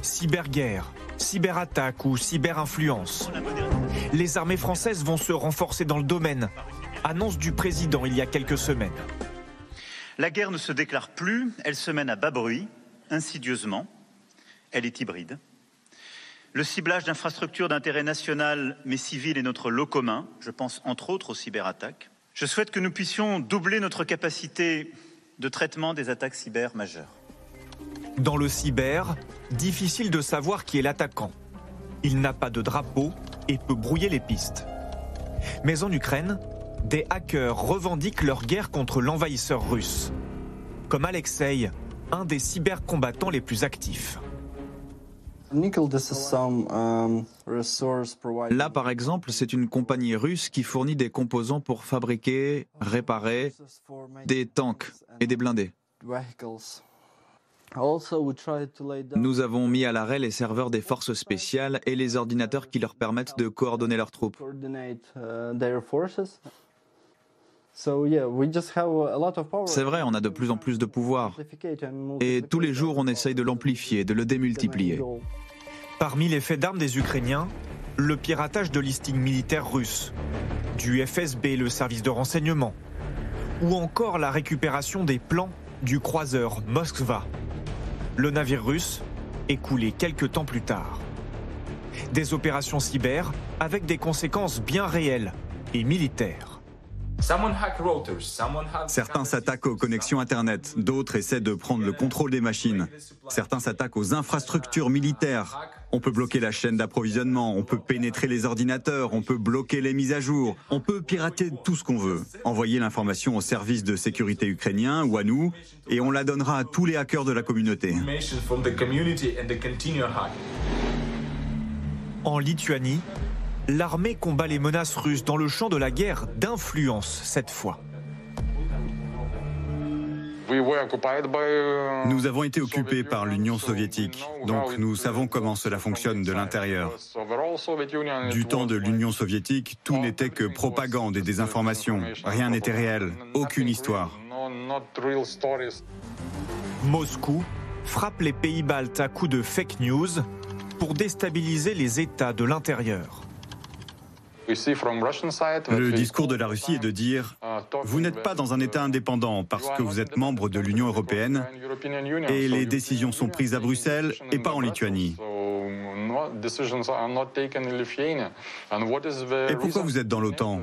Cyberguerre, cyberattaque ou cyberinfluence. Les armées françaises vont se renforcer dans le domaine. Annonce du président il y a quelques semaines. La guerre ne se déclare plus, elle se mène à bas bruit, insidieusement. Elle est hybride. Le ciblage d'infrastructures d'intérêt national mais civil est notre lot commun. Je pense entre autres aux cyberattaques. Je souhaite que nous puissions doubler notre capacité de traitement des attaques cyber majeures. Dans le cyber, difficile de savoir qui est l'attaquant. Il n'a pas de drapeau et peut brouiller les pistes. Mais en Ukraine, des hackers revendiquent leur guerre contre l'envahisseur russe. Comme Alexei, un des cybercombattants les plus actifs. Um, Là, par exemple, c'est une compagnie russe qui fournit des composants pour fabriquer, réparer des tanks et des blindés. Nous avons mis à l'arrêt les serveurs des forces spéciales et les ordinateurs qui leur permettent de coordonner leurs troupes. C'est vrai, on a de plus en plus de pouvoir. Et tous les jours, on essaye de l'amplifier, de le démultiplier. Parmi les faits d'armes des Ukrainiens, le piratage de listings militaires russes, du FSB, le service de renseignement, ou encore la récupération des plans du croiseur Moskva. Le navire russe est coulé quelques temps plus tard. Des opérations cyber avec des conséquences bien réelles et militaires. Certains s'attaquent aux connexions Internet, d'autres essaient de prendre le contrôle des machines. Certains s'attaquent aux infrastructures militaires. On peut bloquer la chaîne d'approvisionnement, on peut pénétrer les ordinateurs, on peut bloquer les mises à jour, on peut pirater tout ce qu'on veut, envoyer l'information au service de sécurité ukrainien ou à nous, et on la donnera à tous les hackers de la communauté. En Lituanie, l'armée combat les menaces russes dans le champ de la guerre d'influence cette fois. Nous avons été occupés par l'Union soviétique, donc nous savons comment cela fonctionne de l'intérieur. Du temps de l'Union soviétique, tout n'était que propagande et désinformation. Rien n'était réel, aucune histoire. Moscou frappe les pays baltes à coups de fake news pour déstabiliser les États de l'intérieur. Le discours de la Russie est de dire vous n'êtes pas dans un État indépendant parce que vous êtes membre de l'Union européenne et les décisions sont prises à Bruxelles et pas en Lituanie. Et pourquoi vous êtes dans l'OTAN?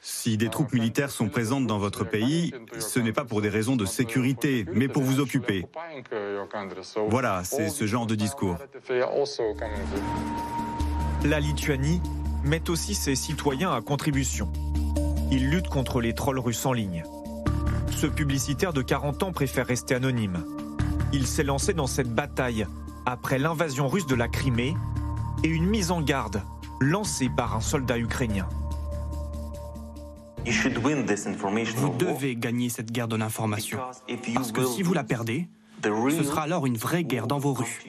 Si des troupes militaires sont présentes dans votre pays, ce n'est pas pour des raisons de sécurité, mais pour vous occuper. Voilà, c'est ce genre de discours. La Lituanie met aussi ses citoyens à contribution. Il lutte contre les trolls russes en ligne. Ce publicitaire de 40 ans préfère rester anonyme. Il s'est lancé dans cette bataille après l'invasion russe de la Crimée et une mise en garde lancée par un soldat ukrainien. Vous devez gagner cette guerre de l'information. Parce que si vous la perdez, ce sera alors une vraie guerre dans vos rues.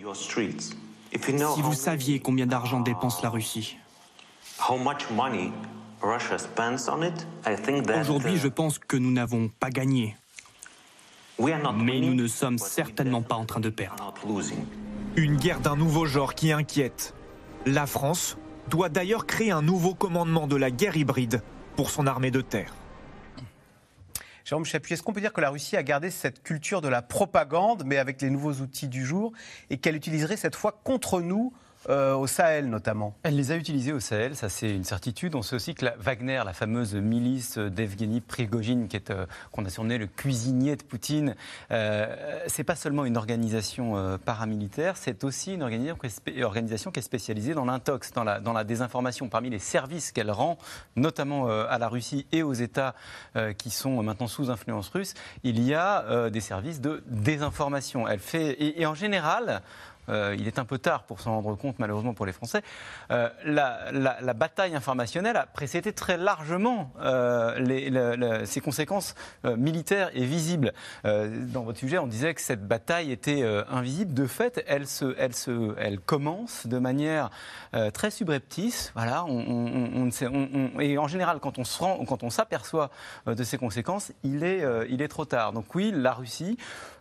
Si vous saviez combien d'argent dépense la Russie, Aujourd'hui, je pense que nous n'avons pas gagné. Mais nous ne sommes certainement pas en train de perdre. Une guerre d'un nouveau genre qui inquiète. La France doit d'ailleurs créer un nouveau commandement de la guerre hybride pour son armée de terre. Jérôme Chapuis, est-ce qu'on peut dire que la Russie a gardé cette culture de la propagande, mais avec les nouveaux outils du jour, et qu'elle utiliserait cette fois contre nous euh, au Sahel notamment Elle les a utilisés au Sahel, ça c'est une certitude. On sait aussi que la Wagner, la fameuse milice d'Evgeny Prigogine, qui est euh, qu'on a surnommé le cuisinier de Poutine, euh, c'est pas seulement une organisation euh, paramilitaire, c'est aussi une organisation qui est spécialisée dans l'intox, dans la, désinformation. Parmi les services qu'elle rend, notamment à la Russie et aux États qui sont maintenant sous influence russe, il y a des services de désinformation. Elle fait et en général. Euh, il est un peu tard pour s'en rendre compte, malheureusement pour les Français, euh, la, bataille informationnelle a précédé très largement euh, ses conséquences militaires et visibles. dans votre sujet, on disait que cette bataille était invisible. De fait, elle, se, elle, se, elle commence de manière très subreptice. Voilà, et en général, quand on se rend, quand on s'aperçoit de ses conséquences, il est, il est trop tard. Donc oui, la Russie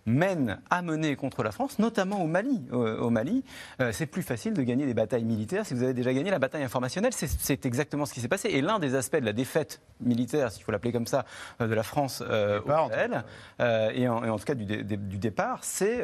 mène à mener contre la France, notamment au Mali. Au, Mali, euh, c'est plus facile de gagner des batailles militaires si vous avez déjà gagné la bataille informationnelle. C'est exactement ce qui s'est passé. Et l'un des aspects de la défaite militaire, s'il faut l'appeler comme ça, euh, de la France euh, au Sahel, et, en, tout cas du, départ, c'est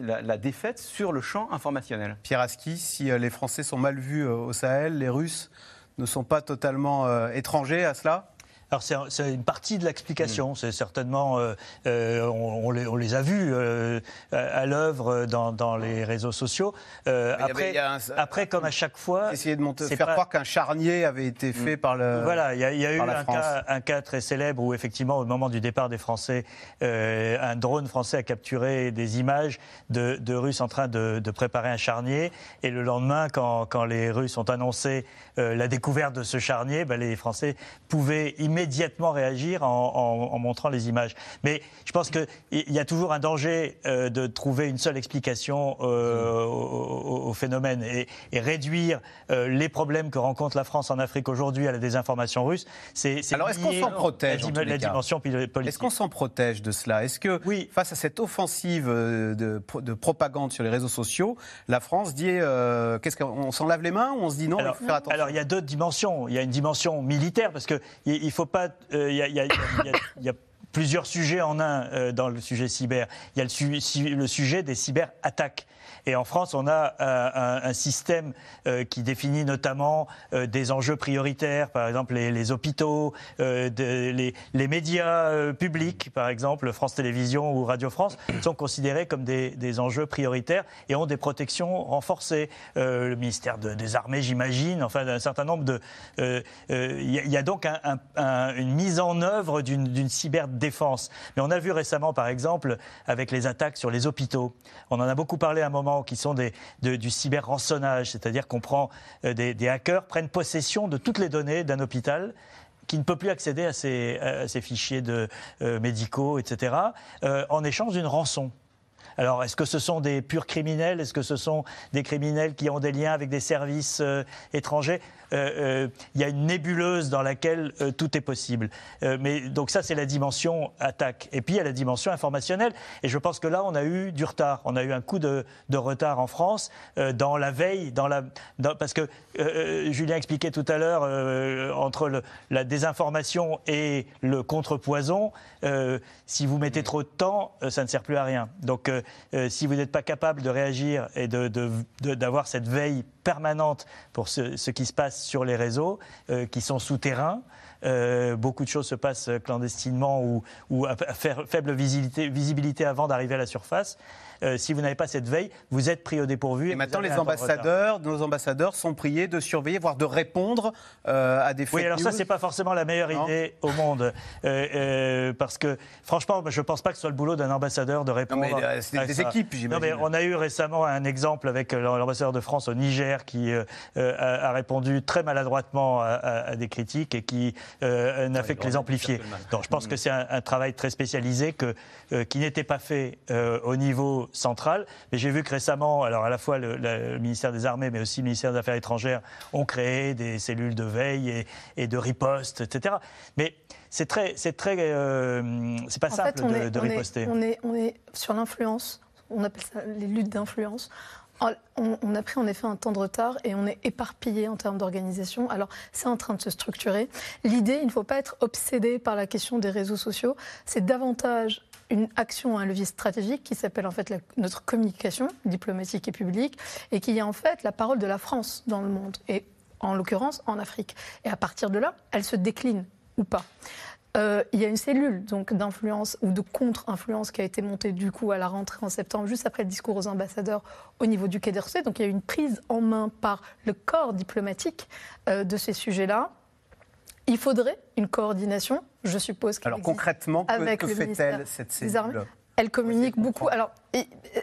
la, la, défaite sur le champ informationnel. Pierre Aski, si les Français sont mal vus au Sahel, les Russes ne sont pas totalement étrangers à cela alors c'est une partie de l'explication. Mm. C'est certainement, euh, euh, on, les, a vus euh, à l'œuvre dans, les réseaux sociaux. après, après, comme à chaque fois, essayer de faire croire qu'un charnier avait été mm. fait par le. Voilà, il y a, eu un cas, très célèbre où effectivement, au moment du départ des Français, un drone français a capturé des images de, Russes en train de, préparer un charnier. Et le lendemain, quand, les Russes ont annoncé la découverte de ce charnier, ben, les Français pouvaient immédiatement immédiatement réagir en, montrant les images. Mais je pense qu'il y a toujours un danger euh, de trouver une seule explication euh, au, phénomène et, réduire euh, les problèmes que rencontre la France en Afrique aujourd'hui à la désinformation russe. C'est alors est-ce qu'on s'en protège la, dimension politique Est-ce qu'on s'en protège de cela? Est-ce que oui. face à cette offensive de, propagande sur les réseaux sociaux, la France dit qu'est-ce qu'on s'en lave les mains ou on se dit non alors, il faut faire attention? Alors il y a deux dimensions. Il y a une dimension militaire parce que il faut pas. Euh, il y, a, plusieurs sujets en un euh, dans le sujet cyber. Il y a le, sujet des cyberattaques. Et en France, on a un, système qui définit notamment des enjeux prioritaires, par exemple les, hôpitaux, les, médias publics, par exemple France Télévisions ou Radio France, sont considérés comme des enjeux prioritaires et ont des protections renforcées. le ministère des Armées, j'imagine, enfin un certain nombre de... Il y, a donc une mise en œuvre d'une cyberdéfense. Mais on a vu récemment, par exemple, avec les attaques sur les hôpitaux, on en a beaucoup parlé à un moment, qui sont des, du cyber-rançonnage, c'est-à-dire qu'on prend euh, des, hackers, prennent possession de toutes les données d'un hôpital qui ne peut plus accéder à ces, fichiers euh, médicaux, etc., euh, en échange d'une rançon. Alors, est-ce que ce sont des purs criminels? Est-ce que ce sont des criminels qui ont des liens avec des services étrangers? Euh, euh, il y a une nébuleuse dans laquelle euh, tout est possible. mais donc ça, c'est la dimension attaque. Et puis il y a la dimension informationnelle. Et je pense que là, on a eu du retard. On a eu un coup de, retard en France dans la veille, parce que Julien expliquait tout à l'heure entre la désinformation et le contrepoison. si vous mettez trop de temps, ça ne sert plus à rien. Donc, si vous n'êtes pas capable de réagir et d'avoir cette veille permanente pour ce, qui se passe sur les réseaux, euh, qui sont souterrains. Euh, beaucoup de choses se passent clandestinement ou, à faible visibilité avant d'arriver à la surface. Euh, si vous n'avez pas cette veille, vous êtes pris au dépourvu. Et, maintenant, les ambassadeurs, nos ambassadeurs sont priés de surveiller, voire de répondre euh, à des fake Oui, alors ça, ça, c'est pas forcément la meilleure idée au monde. Euh, parce que, franchement, je ne pense pas que ce soit le boulot d'un ambassadeur de répondre. Non, mais c'est des équipes, j'imagine. on a eu récemment un exemple avec l'ambassadeur de France au Niger qui a, répondu très maladroitement à, des critiques et qui n'a fait que les amplifier. Donc, je pense que c'est un, un, travail très spécialisé que, qui n'était pas fait au niveau centrale. Mais j'ai vu que récemment, alors à la fois le, ministère des Armées, mais aussi le ministère des Affaires étrangères ont créé des cellules de veille et, de riposte, etc. Mais c'est très, c'est très, euh, c'est pas simple de, riposter. on, est, on est sur l'influence. On appelle ça les luttes d'influence. On, a pris en effet un temps de retard et on est éparpillé en termes d'organisation. Alors, c'est en train de se structurer. L'idée, il ne faut pas être obsédé par la question des réseaux sociaux. C'est davantage une action, un levier stratégique qui s'appelle en fait notre communication diplomatique et publique et qui est en fait la parole de la France dans le monde et en l'occurrence en Afrique. Et à partir de là, elle se décline ou pas. Euh, il y a une cellule donc d'influence ou de contre-influence qui a été montée du coup à la rentrée en septembre, juste après le discours aux ambassadeurs au niveau du Quai d'Orsay. Donc il y a une prise en main par le corps diplomatique euh, de ces sujets-là. Il faudrait une coordination, je suppose. Alors concrètement, que, que fait-elle cette cellule elle communique beaucoup. Alors,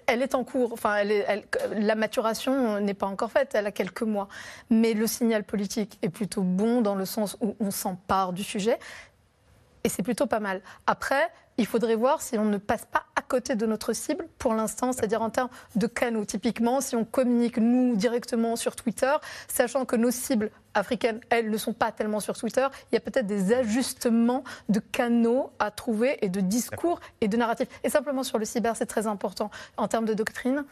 elle est en cours. Enfin, la maturation n'est pas encore faite. Elle a quelques mois. Mais le signal politique est plutôt bon dans le sens où on s'empare du sujet. Et c'est plutôt pas mal. Après, il faudrait voir si on ne passe pas à côté de notre cible pour l'instant, c'est-à-dire en termes de canaux. Typiquement, si on communique, nous, directement sur Twitter, sachant que nos cibles africaines, elles, ne sont pas tellement sur Twitter, il y a peut-être des ajustements de canaux à trouver et de discours et de narratifs. Et simplement sur le cyber, c'est très important en termes de doctrine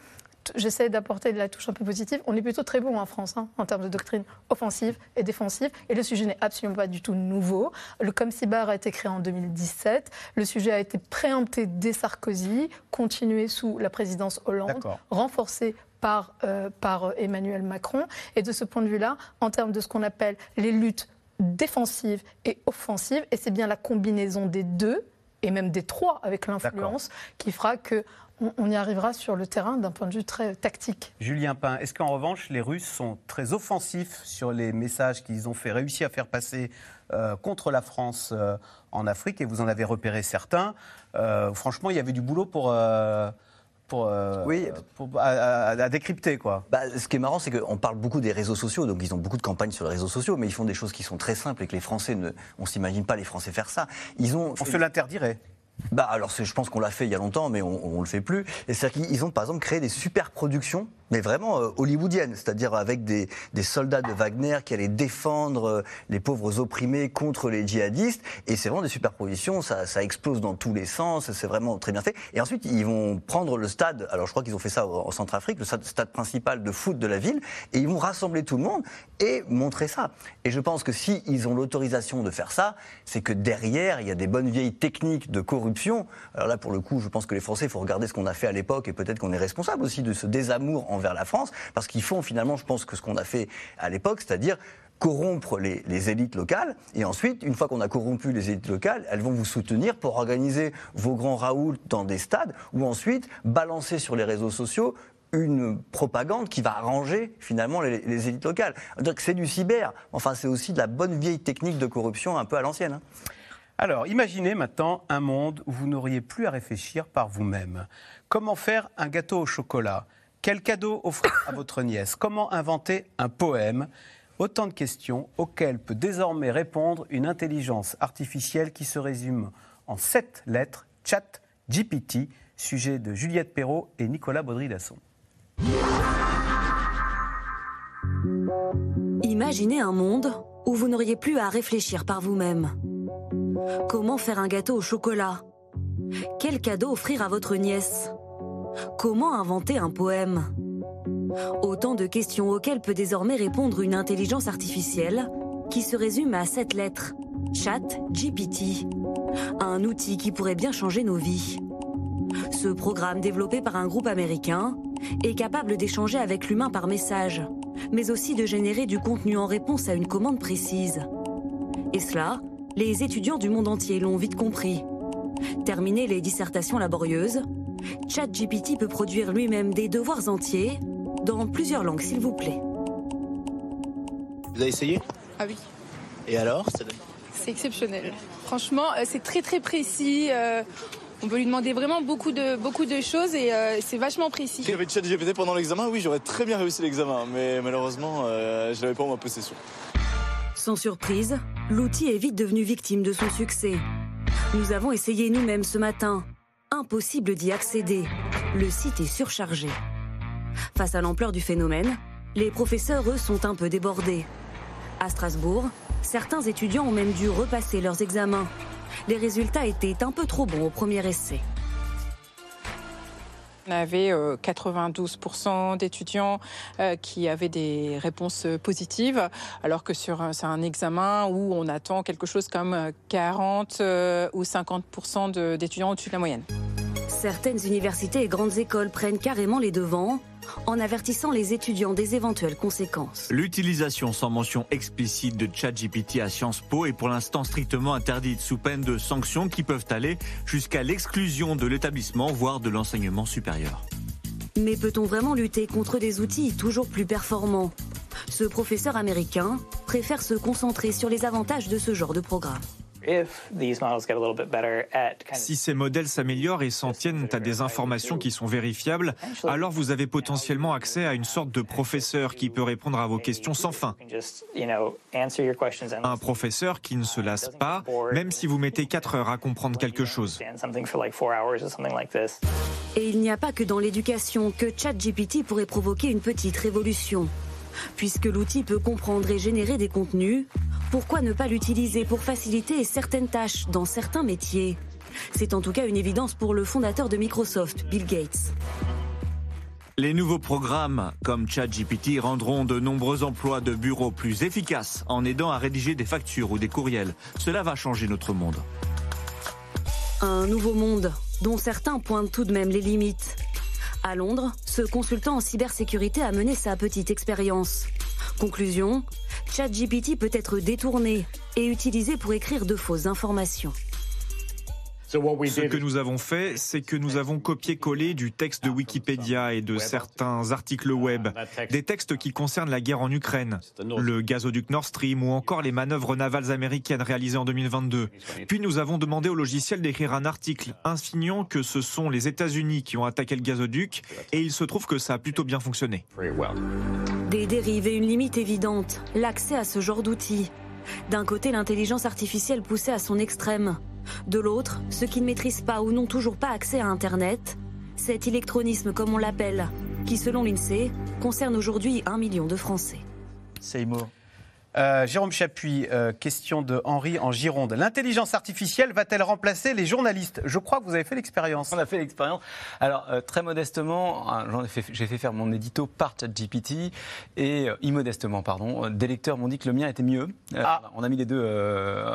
j'essaie d'apporter de la touche un peu positive. On est plutôt très bon en France hein, en termes de doctrine offensive et défensive. Et le sujet n'est absolument pas du tout nouveau. Le ComCyber a été créé en 2017. Le sujet a été préempté dès Sarkozy, continué sous la présidence Hollande, renforcé par, euh, par Emmanuel Macron. Et de ce point de vue-là, en termes de ce qu'on appelle les luttes défensives et offensives, et c'est bien la combinaison des deux, et même des trois avec l'influence, qui fera que on y arrivera sur le terrain d'un point de vue très tactique. Julien Pain, est-ce qu'en revanche, les Russes sont très offensifs sur les messages qu'ils ont fait, réussi à faire passer euh, contre la France euh, en Afrique? Et vous en avez repéré certains. Euh, franchement, il y avait du boulot pour pour, oui. à, décrypter. Quoi. Bah, ce qui est marrant, c'est qu'on parle beaucoup des réseaux sociaux, donc ils ont beaucoup de campagnes sur les réseaux sociaux, mais ils font des choses qui sont très simples et que les Français, ne, on ne s'imagine pas les Français faire ça. Ils ont on se l'interdirait bah alors je pense qu'on l'a fait il y a longtemps, mais on, ne le fait plus. Et c'est qu'ils ont par exemple créé des super productions mais vraiment euh, hollywoodienne, c'est-à-dire avec des, des, soldats de Wagner qui allaient défendre euh, les pauvres opprimés contre les djihadistes. Et c'est vraiment des superpositions, ça, ça explose dans tous les sens, c'est vraiment très bien fait. Et ensuite, ils vont prendre le stade, alors je crois qu'ils ont fait ça en Centrafrique, le stade, stade, principal de foot de la ville, et ils vont rassembler tout le monde et montrer ça. Et je pense que s'ils ont l'autorisation de faire ça, c'est que derrière, il y a des bonnes vieilles techniques de corruption Alors là, pour le coup, je pense que les Français, il faut regarder ce qu'on a fait à l'époque et peut-être qu'on est responsable aussi de ce désamour envers la France, parce qu'ils font finalement, je pense que ce qu'on a fait à l'époque, c'est-à-dire corrompre les, élites locales. Et ensuite, une fois qu'on a corrompu les élites locales, elles vont vous soutenir pour organiser vos grands Raoul dans des stades ou ensuite balancer sur les réseaux sociaux une propagande qui va arranger finalement les, élites locales. Donc c'est du cyber. Enfin, c'est aussi de la bonne vieille technique de corruption un peu à l'ancienne. Hein. Alors, imaginez maintenant un monde où vous n'auriez plus à réfléchir par vous-même. Comment faire un gâteau au chocolat? Quel cadeau offrir à votre nièce? Comment inventer un poème? Autant de questions auxquelles peut désormais répondre une intelligence artificielle qui se résume en sept lettres, Chat GPT, sujet de Juliette Perrault et Nicolas Baudry-Dasson. Imaginez un monde où vous n'auriez plus à réfléchir par vous-même. Comment faire un gâteau au chocolat? Quel cadeau offrir à votre nièce? Comment inventer un poème? Autant de questions auxquelles peut désormais répondre une intelligence artificielle qui se résume à cette lettre, Chat GPT, un outil qui pourrait bien changer nos vies. Ce programme développé par un groupe américain est capable d'échanger avec l'humain par message, mais aussi de générer du contenu en réponse à une commande précise. Et cela, les étudiants du monde entier l'ont vite compris. Terminer les dissertations laborieuses, ChatGPT peut produire lui-même des devoirs entiers dans plusieurs langues, s'il vous plaît. Vous avez essayé? Ah oui. Et alors? C'est exceptionnel. Franchement, euh, c'est très très précis. Euh, on peut lui demander vraiment beaucoup de, beaucoup de choses et euh, c'est vachement précis. Si j'avais chat GPT pendant l'examen, oui, j'aurais très bien réussi l'examen, mais malheureusement, je l'avais pas en ma possession. Sans surprise, l'outil est vite devenu victime de son succès. Nous avons essayé nous-mêmes ce matin. Impossible d'y accéder. Le site est surchargé. Face à l'ampleur du phénomène, les professeurs, eux, sont un peu débordés. À Strasbourg, certains étudiants ont même dû repasser leurs examens. Les résultats étaient un peu trop bons au premier essai. On avait 92% euh, d'étudiants euh, qui avaient des réponses positives, alors que sur c'est un examen où on attend quelque chose comme 40 euh, ou 50% d'étudiants au-dessus de la moyenne. Certaines universités et grandes écoles prennent carrément les devants en avertissant les étudiants des éventuelles conséquences. L'utilisation sans mention explicite de ChatGPT à Sciences Po est pour l'instant strictement interdite sous peine de sanctions qui peuvent aller jusqu'à l'exclusion de l'établissement, voire de l'enseignement supérieur. Mais peut-on vraiment lutter contre des outils toujours plus performants? Ce professeur américain préfère se concentrer sur les avantages de ce genre de programme. Si ces modèles s'améliorent et s'en tiennent à des informations qui sont vérifiables, alors vous avez potentiellement accès à une sorte de professeur qui peut répondre à vos questions sans fin. Un professeur qui ne se lasse pas, même si vous mettez 4 heures à comprendre quelque chose. Et il n'y a pas que dans l'éducation que ChatGPT pourrait provoquer une petite révolution. Puisque l'outil peut comprendre et générer des contenus, pourquoi ne pas l'utiliser pour faciliter certaines tâches dans certains métiers? C'est en tout cas une évidence pour le fondateur de Microsoft, Bill Gates. Les nouveaux programmes comme ChatGPT rendront de nombreux emplois de bureau plus efficaces en aidant à rédiger des factures ou des courriels. Cela va changer notre monde. Un nouveau monde dont certains pointent tout de même les limites. À Londres, ce consultant en cybersécurité a mené sa petite expérience. Conclusion, ChatGPT peut être détourné et utilisé pour écrire de fausses informations. Ce que nous avons fait, c'est que nous avons copié-collé du texte de Wikipédia et de certains articles web, des textes qui concernent la guerre en Ukraine, le gazoduc Nord Stream ou encore les manœuvres navales américaines réalisées en 2022. Puis nous avons demandé au logiciel d'écrire un article insinuant que ce sont les États-Unis qui ont attaqué le gazoduc et il se trouve que ça a plutôt bien fonctionné. Des dérives et une limite évidente, l'accès à ce genre d'outils. D'un côté, l'intelligence artificielle poussée à son extrême. De l'autre, ceux qui ne maîtrisent pas ou n'ont toujours pas accès à Internet. Cet électronisme, comme on l'appelle, qui selon l'INSEE concerne aujourd'hui un million de Français. Seymour. Euh, Jérôme Chapuis, euh, question de Henri en Gironde. L'intelligence artificielle va-t-elle remplacer les journalistes? Je crois que vous avez fait l'expérience. On a fait l'expérience. Alors, euh, très modestement, hein, j'ai fait, faire mon édito par ChatGPT et, immodestement, pardon, des lecteurs m'ont dit que le mien était mieux. Ah. On a mis les deux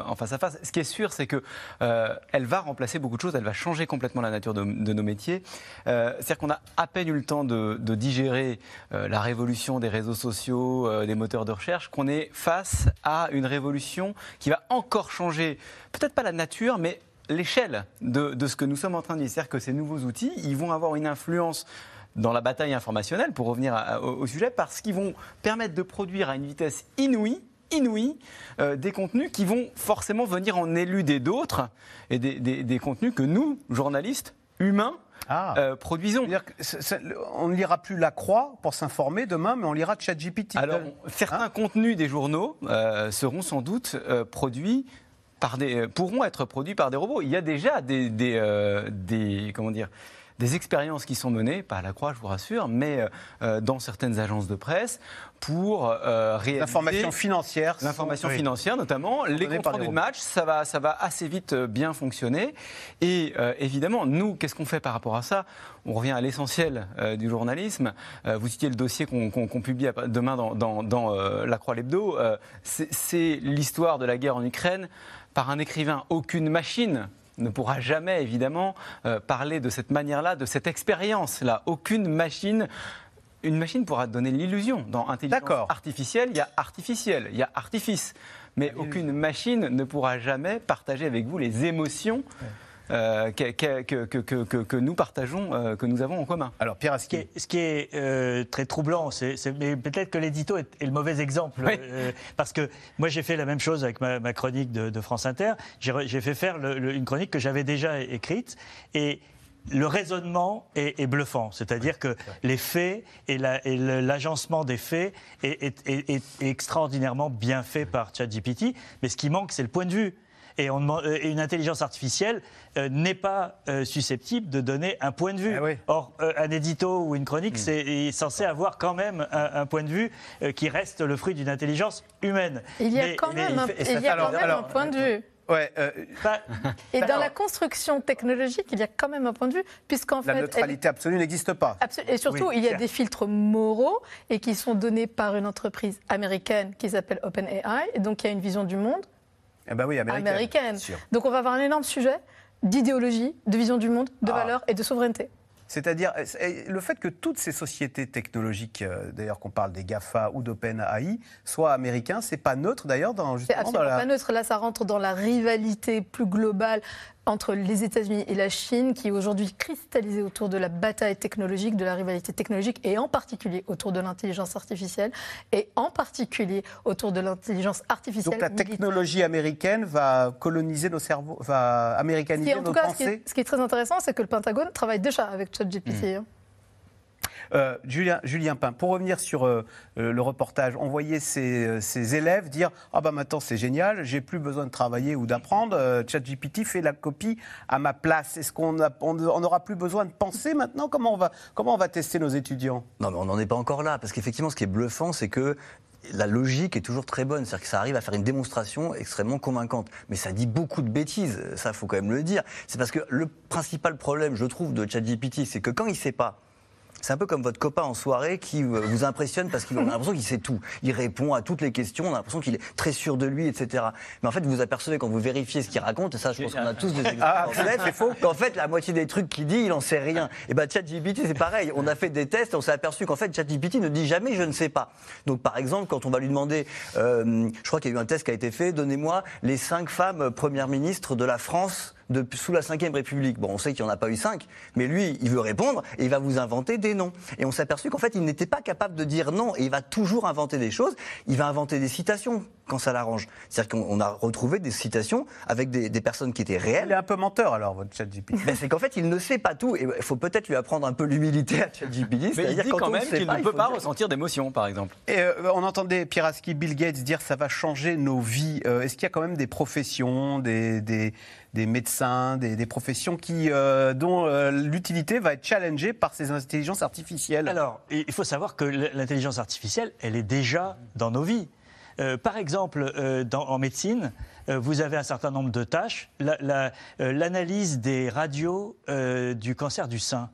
en face à face. Ce qui est sûr, c'est que elle va remplacer beaucoup de choses, elle va changer complètement la nature de, nos métiers. C'est-à-dire qu'on a à peine eu le temps de, de digérer la révolution des réseaux sociaux, des moteurs de recherche, qu'on est face à une révolution qui va encore changer, peut-être pas la nature, mais l'échelle de, ce que nous sommes en train de dire. C'est-à-dire que ces nouveaux outils, ils vont avoir une influence dans la bataille informationnelle, pour revenir au, sujet, parce qu'ils vont permettre de produire à une vitesse inouïe inouïe euh, des contenus qui vont forcément venir en éluder d'autres et des contenus que nous, journalistes, humains, ah. Euh, produisons. on ne lira plus La Croix pour s'informer demain, mais on lira ChatGPT. Alors, certains hein contenus des journaux euh, seront sans doute euh, produits par des, pourront être produits par des robots. Il y a déjà des, des comment dire, des expériences qui sont menées, pas à la croix, je vous rassure, mais dans certaines agences de presse pour euh, réaliser... L'information financière. L'information financière, notamment. Les comptes rendus de match, ça va, ça va assez vite bien fonctionner. Et évidemment, nous, qu'est-ce qu'on fait par rapport à ça? On revient à l'essentiel du journalisme. vous citiez le dossier qu'on publie demain dans, dans La Croix l'Hebdo. C'est l'histoire de la guerre en Ukraine par un écrivain. Aucune machine ne pourra jamais, évidemment, euh, parler de cette manière-là, de cette expérience-là. Aucune machine une machine pourra donner l'illusion. Dans intelligence artificielle, il y a artificiel, il y a artifice. Mais aucune machine ne pourra jamais partager avec vous les émotions euh, que, nous partageons, euh, que nous avons en commun. Alors, Pierre Ce qui est, ce qui est euh, très troublant, c'est, mais peut-être que l'édito est, le mauvais exemple. parce que moi, j'ai fait la même chose avec ma, chronique de, France Inter. J'ai, fait faire une chronique que j'avais déjà écrite. Et le raisonnement est, bluffant, c'est-à-dire que les faits et, l'agencement des faits est, est, extraordinairement bien fait par ChatGPT, mais ce qui manque, c'est le point de vue. Et, euh, une intelligence artificielle euh, n'est pas euh, susceptible de donner un point de vue. Eh Or, un édito ou une chronique, hmm. c'est censé avoir quand même un, point de vue qui reste le fruit d'une intelligence humaine. Il y a quand même, un, point de vue. Ouais, et dans la construction technologique, il y a quand même un point de vue, puisqu'en fait. La neutralité absolue n'existe pas. et surtout, il y a des filtres moraux et qui sont donnés par une entreprise américaine qui s'appelle OpenAI. Et donc, il y a une vision du monde eh ben oui, américaine. Donc on va avoir un énorme sujet d'idéologie, de vision du monde, de ah. valeurs et de souveraineté. C'est-à-dire le fait que toutes ces sociétés technologiques, euh, d'ailleurs qu'on parle des GAFA ou d'OpenAI, soient américains, c'est pas neutre d'ailleurs dans justement dans la... pas neutre. Là, ça rentre dans la rivalité plus globale entre les États-Unis et la Chine, qui est aujourd'hui cristallisée autour de la bataille technologique, de la rivalité technologique, et en particulier autour de l'intelligence artificielle, et en particulier autour de l'intelligence artificielle. Donc la technologie américaine va coloniser nos cerveaux, va américaniser nos pensées. Ce qui, est, très intéressant, c'est que le Pentagone travaille déjà avec ChatGPT. Mmh. Euh, Julien, Julien Pain, pour revenir sur euh, euh, le reportage, on voyait ces, élèves dire Ah bah maintenant c'est génial, j'ai plus besoin de travailler ou d'apprendre, ChatGPT fait la copie à ma place. Est-ce qu'on n'aura plus besoin de penser maintenant? Comment on, va, comment on va tester nos étudiants? Non, mais on n'en est pas encore là, parce qu'effectivement, ce qui est bluffant, c'est que la logique est toujours très bonne, c'est-à-dire que ça arrive à faire une démonstration extrêmement convaincante. Mais ça dit beaucoup de bêtises, ça faut quand même le dire. C'est parce que le principal problème, je trouve, de ChatGPT, c'est que quand il ne sait pas, c'est un peu comme votre copain en soirée qui euh, vous impressionne parce qu'il a l'impression qu'il sait tout. Il répond à toutes les questions, on a l'impression qu'il est très sûr de lui, etc. Mais en fait, vous apercevez quand vous vérifiez ce qu'il raconte, et ça, je pense qu'on a tous des exemples. Ah, c'est faux. Qu'en fait, la moitié des trucs qu'il dit, il en sait rien. Et ben, ChatGPT, c'est pareil. On a fait des tests et on s'est aperçu qu'en fait, ChatGPT ne dit jamais je ne sais pas. Donc, par exemple, quand on va lui demander, euh, je crois qu'il y a eu un test qui a été fait, donnez-moi les cinq femmes premières ministres de la France sous la Ve République. Bon, on sait qu'il n'y en a pas eu cinq, mais lui, il veut répondre et il va vous inventer des noms. Et on s'est aperçu qu'en fait, il n'était pas capable de dire non et il va toujours inventer des choses. Il va inventer des citations quand ça l'arrange. C'est-à-dire qu'on a retrouvé des citations avec des, personnes qui étaient réelles. Il est un peu menteur alors, votre ChatGPT. Ben, c'est qu'en fait, il ne sait pas tout. Et il faut peut-être lui apprendre un peu l'humilité à ChatGPT. Mais il dit quand même qu'il ne peut pas ressentir d'émotion, par exemple. Et euh, on entendait Piraski, Bill Gates dire ça va changer nos vies. Euh, est-ce qu'il y a quand même des professions, des, des, médecins, des, professions qui, euh, dont l'utilité va être challengée par ces intelligences artificielles Alors, il faut savoir que l'intelligence artificielle, elle est déjà dans nos vies. par exemple, en médecine, vous avez un certain nombre de tâches. L'analyse des radios du cancer du sein.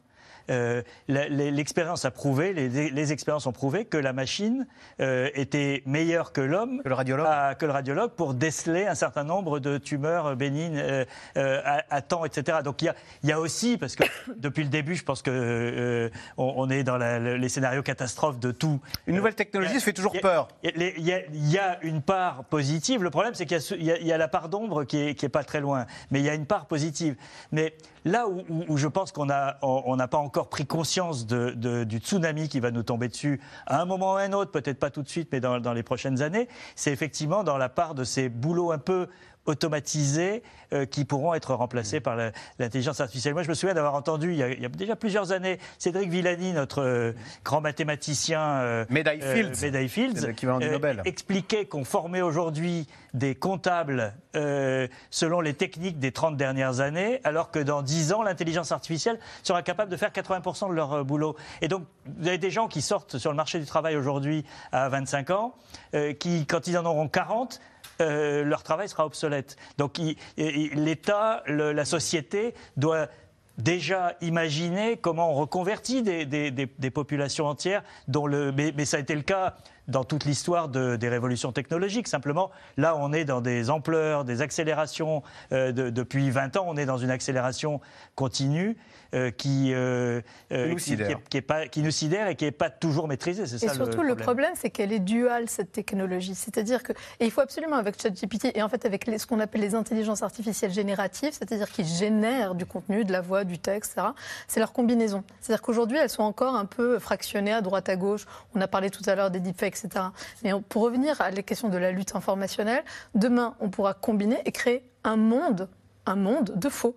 Euh, l'expérience a prouvé, les, expériences ont prouvé que la machine euh, était meilleure que l'homme, que le radiologue, que le radiologue pour déceler un certain nombre de tumeurs bénignes euh, à, temps, etc. Donc il y, a, aussi, parce que depuis le début, je pense que on, est dans les scénarios catastrophes de tout. Une nouvelle technologie, ça fait toujours peur. Il y, a une part positive. Le problème, c'est qu'il y, a la part d'ombre qui est, qui est pas très loin, mais il y a une part positive. Mais Là où, je pense qu'on n'a pas encore pris conscience du tsunami qui va nous tomber dessus à un moment ou à un autre, peut-être pas tout de suite, mais dans, dans les prochaines années, c'est effectivement dans la part de ces boulots un peu automatisés euh, qui pourront être remplacés par l'intelligence artificielle. Moi, je me souviens d'avoir entendu il y, a, déjà plusieurs années Cédric Villani, notre euh, grand mathématicien euh, Médaille Fields, médaille Fields Nobel. expliquait qu'on formait aujourd'hui des comptables selon les techniques des 30 dernières années, alors que dans 10 ans, l'intelligence artificielle sera capable de faire 80% de leur boulot. Et donc, vous avez des gens qui sortent sur le marché du travail aujourd'hui à 25 ans, qui, quand ils en auront 40, euh, leur travail sera obsolète. Donc l'État, la société doit déjà imaginer comment on reconvertit des, populations entières, dont le, mais, ça a été le cas dans toute l'histoire des révolutions technologiques. Simplement, là, on est dans des ampleurs, des accélérations. Euh, depuis 20 ans, on est dans une accélération continue. Euh, qui, euh, nous qui, est, pas, qui, nous sidère et qui n'est pas toujours maîtrisée. C'est ça surtout, le problème, c'est qu'elle est duale, cette technologie. C'est-à-dire que, et il faut absolument, avec ChatGPT et en fait avec ce qu'on appelle les intelligences artificielles génératives, c'est-à-dire qui génèrent du contenu, de la voix, du texte, etc., c'est leur combinaison. C'est-à-dire qu'aujourd'hui, elles sont encore un peu fractionnées à droite, à gauche. On a parlé tout à l'heure des deepfakes, etc. Mais pour revenir à la question de la lutte informationnelle, demain, on pourra combiner et créer un monde un monde de faux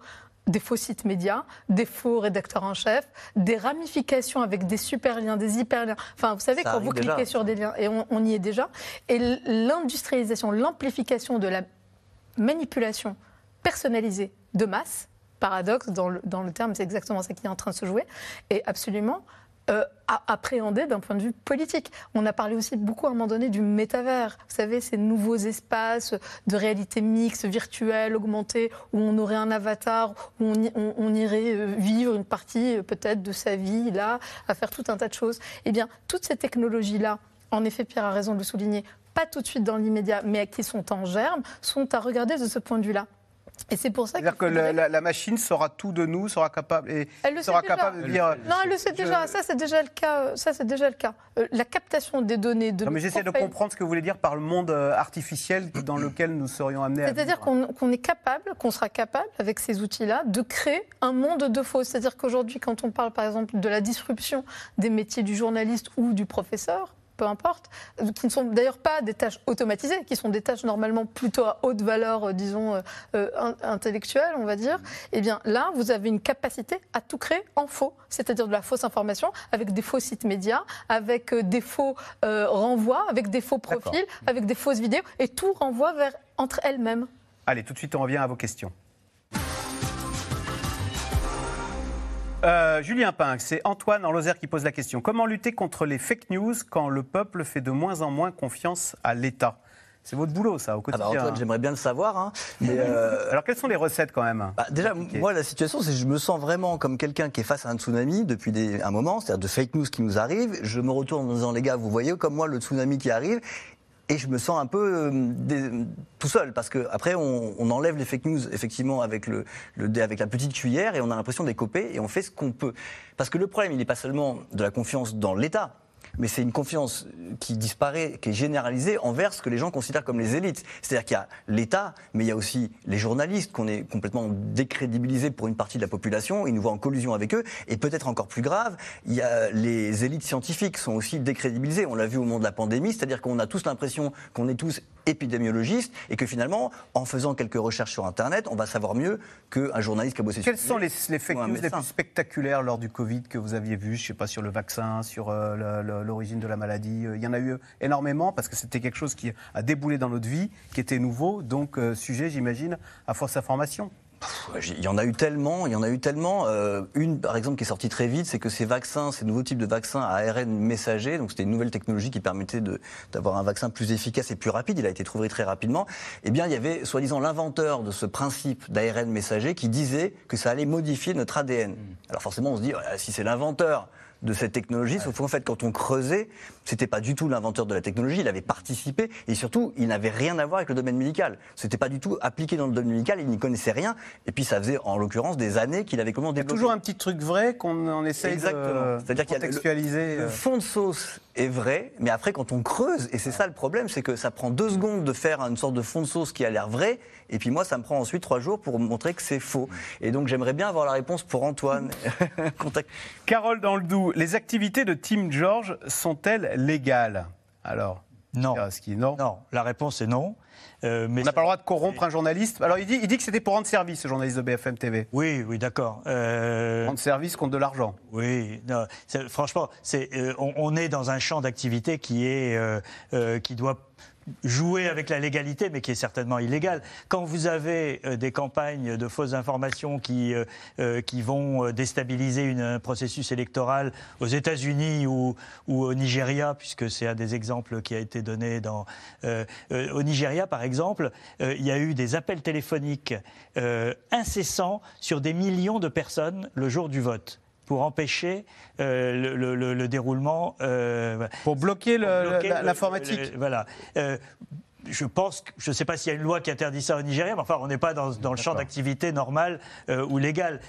des faux sites médias, des faux rédacteurs en chef, des ramifications avec des super liens, des hyperliens. Enfin, vous savez, quand vous cliquez sur des liens, et on, y est déjà, et l'industrialisation, l'amplification de la manipulation personnalisée de masse, paradoxe dans le, dans le terme, c'est exactement ça qui est en train de se jouer, est absolument euh, appréhender d'un point de vue politique. On a parlé aussi beaucoup à un moment donné du métavers. Vous savez, ces nouveaux espaces de réalité mixte, virtuelle, augmentée, où on aurait un avatar, où on, irait euh, vivre une partie euh, peut-être de sa vie là, à faire tout un tas de choses. Eh bien, toutes ces technologies-là, en effet, Pierre a raison de le souligner, pas tout de suite dans l'immédiat, mais qui sont en germe, sont à regarder de ce point de vue-là. Et c'est pour ça C'est-à-dire que la, machine saura tout de nous, sera capable et elle sera capable de dire. Non, elle le sait déjà. Ça, c'est déjà le cas. Ça, c'est déjà le cas. Euh, la captation des données de. Non, mais j'essaie de comprendre ce que vous voulez dire par le monde euh, artificiel dans lequel nous serions amenés. C'est-à-dire qu'on est capable, qu'on sera capable avec ces outils-là, de créer un monde de faux. C'est-à-dire qu'aujourd'hui, quand on parle, par exemple, de la disruption des métiers du journaliste ou du professeur, peu importe, qui ne sont d'ailleurs pas des tâches automatisées, qui sont des tâches normalement plutôt à haute valeur, euh, disons, euh, euh, intellectuelle, on va dire, eh bien là, vous avez une capacité à tout créer en faux, c'est-à-dire de la fausse information, avec des faux sites médias, avec des faux renvois, avec des faux profils, avec des fausses vidéos, et tout renvoie vers entre elles-mêmes. Allez, tout de suite, on revient à vos questions. Euh, Julien Pink, c'est Antoine en Lozère qui pose la question. Comment lutter contre les fake news quand le peuple fait de moins en moins confiance à l'État? C'est votre boulot, ça, au ah bah, quotidien. Antoine, j'aimerais bien le savoir. Hein, euh, Alors, quelles sont les recettes, quand même? bah, Déjà, moi, la situation, c'est que je me sens vraiment comme quelqu'un qui est face à un tsunami depuis un moment, c'est-à-dire de fake news qui nous arrivent. Je me retourne en disant, les gars, vous voyez, comme moi, le tsunami qui arrive et je me sens un peu euh, tout seul parce que après on, enlève les fake news effectivement avec le, avec la petite cuillère et on a l'impression d'écoper et on fait ce qu'on peut. Parce que le problème il n'est pas seulement de la confiance dans l'État mais c'est une confiance qui disparaît, qui est généralisée envers ce que les gens considèrent comme les élites. C'est-à-dire qu'il y a l'État, mais il y a aussi les journalistes qu'on est complètement décrédibilisés pour une partie de la population, ils nous voient en collusion avec eux, et peut-être encore plus grave, il y a les élites scientifiques sont aussi décrédibilisées. On l'a vu au moment de la pandémie, c'est-à-dire qu'on a tous l'impression qu'on est tous épidémiologistes et que finalement, en faisant quelques recherches sur Internet, on va savoir mieux qu'un journaliste qui a bossé Quelles sont les, les fake news les plus spectaculaires lors du Covid que vous aviez vu, je ne sais pas, sur le vaccin, sur euh, l'origine de la maladie. Euh, il y en a eu énormément parce que c'était quelque chose qui a déboulé dans notre vie, qui était nouveau, donc euh, sujet, j'imagine, à force d'information. Il y en a eu tellement, il y en a eu tellement. Euh, une, par exemple, qui est sortie très vite, c'est que ces vaccins, ces nouveaux types de vaccins à ARN messager, donc c'était une nouvelle technologie qui permettait d'avoir un vaccin plus efficace et plus rapide. Il a été trouvé très rapidement. Eh bien, il y avait soi-disant l'inventeur de ce principe d'ARN messager qui disait que ça allait modifier notre ADN. Mm. Alors forcément, on se dit, si c'est l'inventeur de cette technologie, sauf qu'en fait, quand on creusait, c'était pas du tout l'inventeur de la technologie, il avait participé et surtout, il n'avait rien à voir avec le domaine médical. C'était pas du tout appliqué dans le domaine médical, il n'y connaissait rien. Et puis, ça faisait en l'occurrence des années qu'il avait comment développer. Toujours un petit truc vrai qu'on en essaye Exactement. de contextualiser. Le, le fond de sauce est vrai, mais après, quand on creuse, et c'est ça le problème, c'est que ça prend deux secondes de faire une sorte de fond de sauce qui a l'air vrai, et puis moi, ça me prend ensuite trois jours pour montrer que c'est faux. Et donc, j'aimerais bien avoir la réponse pour Antoine. Carole dans le Doubs, les activités de Team George sont-elles légales Alors non. non. Non, la réponse est non. Euh, mais on n'a pas le droit de corrompre un journaliste. Alors il dit, il dit que c'était pour rendre service, ce journaliste de BFM TV. Oui, oui, d'accord. Euh... Rendre service contre de l'argent. Oui, non, franchement, c'est, euh, on, on, est dans un champ d'activité qui est, qui doit jouer avec la légalité, mais qui est certainement illégale. Quand vous avez euh, des campagnes de fausses informations qui, euh, euh, vont déstabiliser un processus électoral aux États-Unis ou, ou, au Nigeria, puisque c'est un des exemples qui a été donné au Nigeria, par exemple, il y a eu des appels téléphoniques incessants sur des millions de personnes le jour du vote pour empêcher euh, le, déroulement. Euh, pour bloquer l'informatique. Voilà. Euh, je pense, je ne sais pas s'il y a une loi qui interdit ça au Nigeria, mais enfin, on n'est pas dans, le champ d'activité normal euh, ou légal.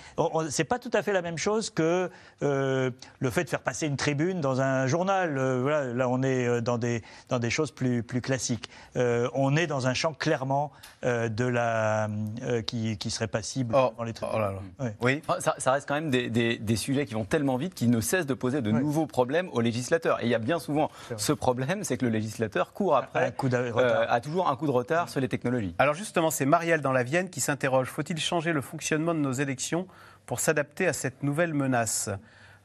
C'est pas tout à fait la même chose que euh, le fait de faire passer une tribune dans un journal. Euh, voilà, là, on est dans des, dans des choses plus, plus classiques. on est dans un champ clairement de la, qui, qui, serait passible oh, dans les tribunes. Oh oui. Ça, ça, reste quand même des, des, des, sujets qui vont tellement vite qu'ils ne cessent de poser de nouveaux problèmes aux législateurs. Et il y a bien souvent ce problème, c'est que le législateur court après. Un coup a toujours un coup de retard sur les technologies. Alors justement, c'est Marielle dans la Vienne qui s'interroge. Faut-il changer le fonctionnement de nos élections pour s'adapter à cette nouvelle menace?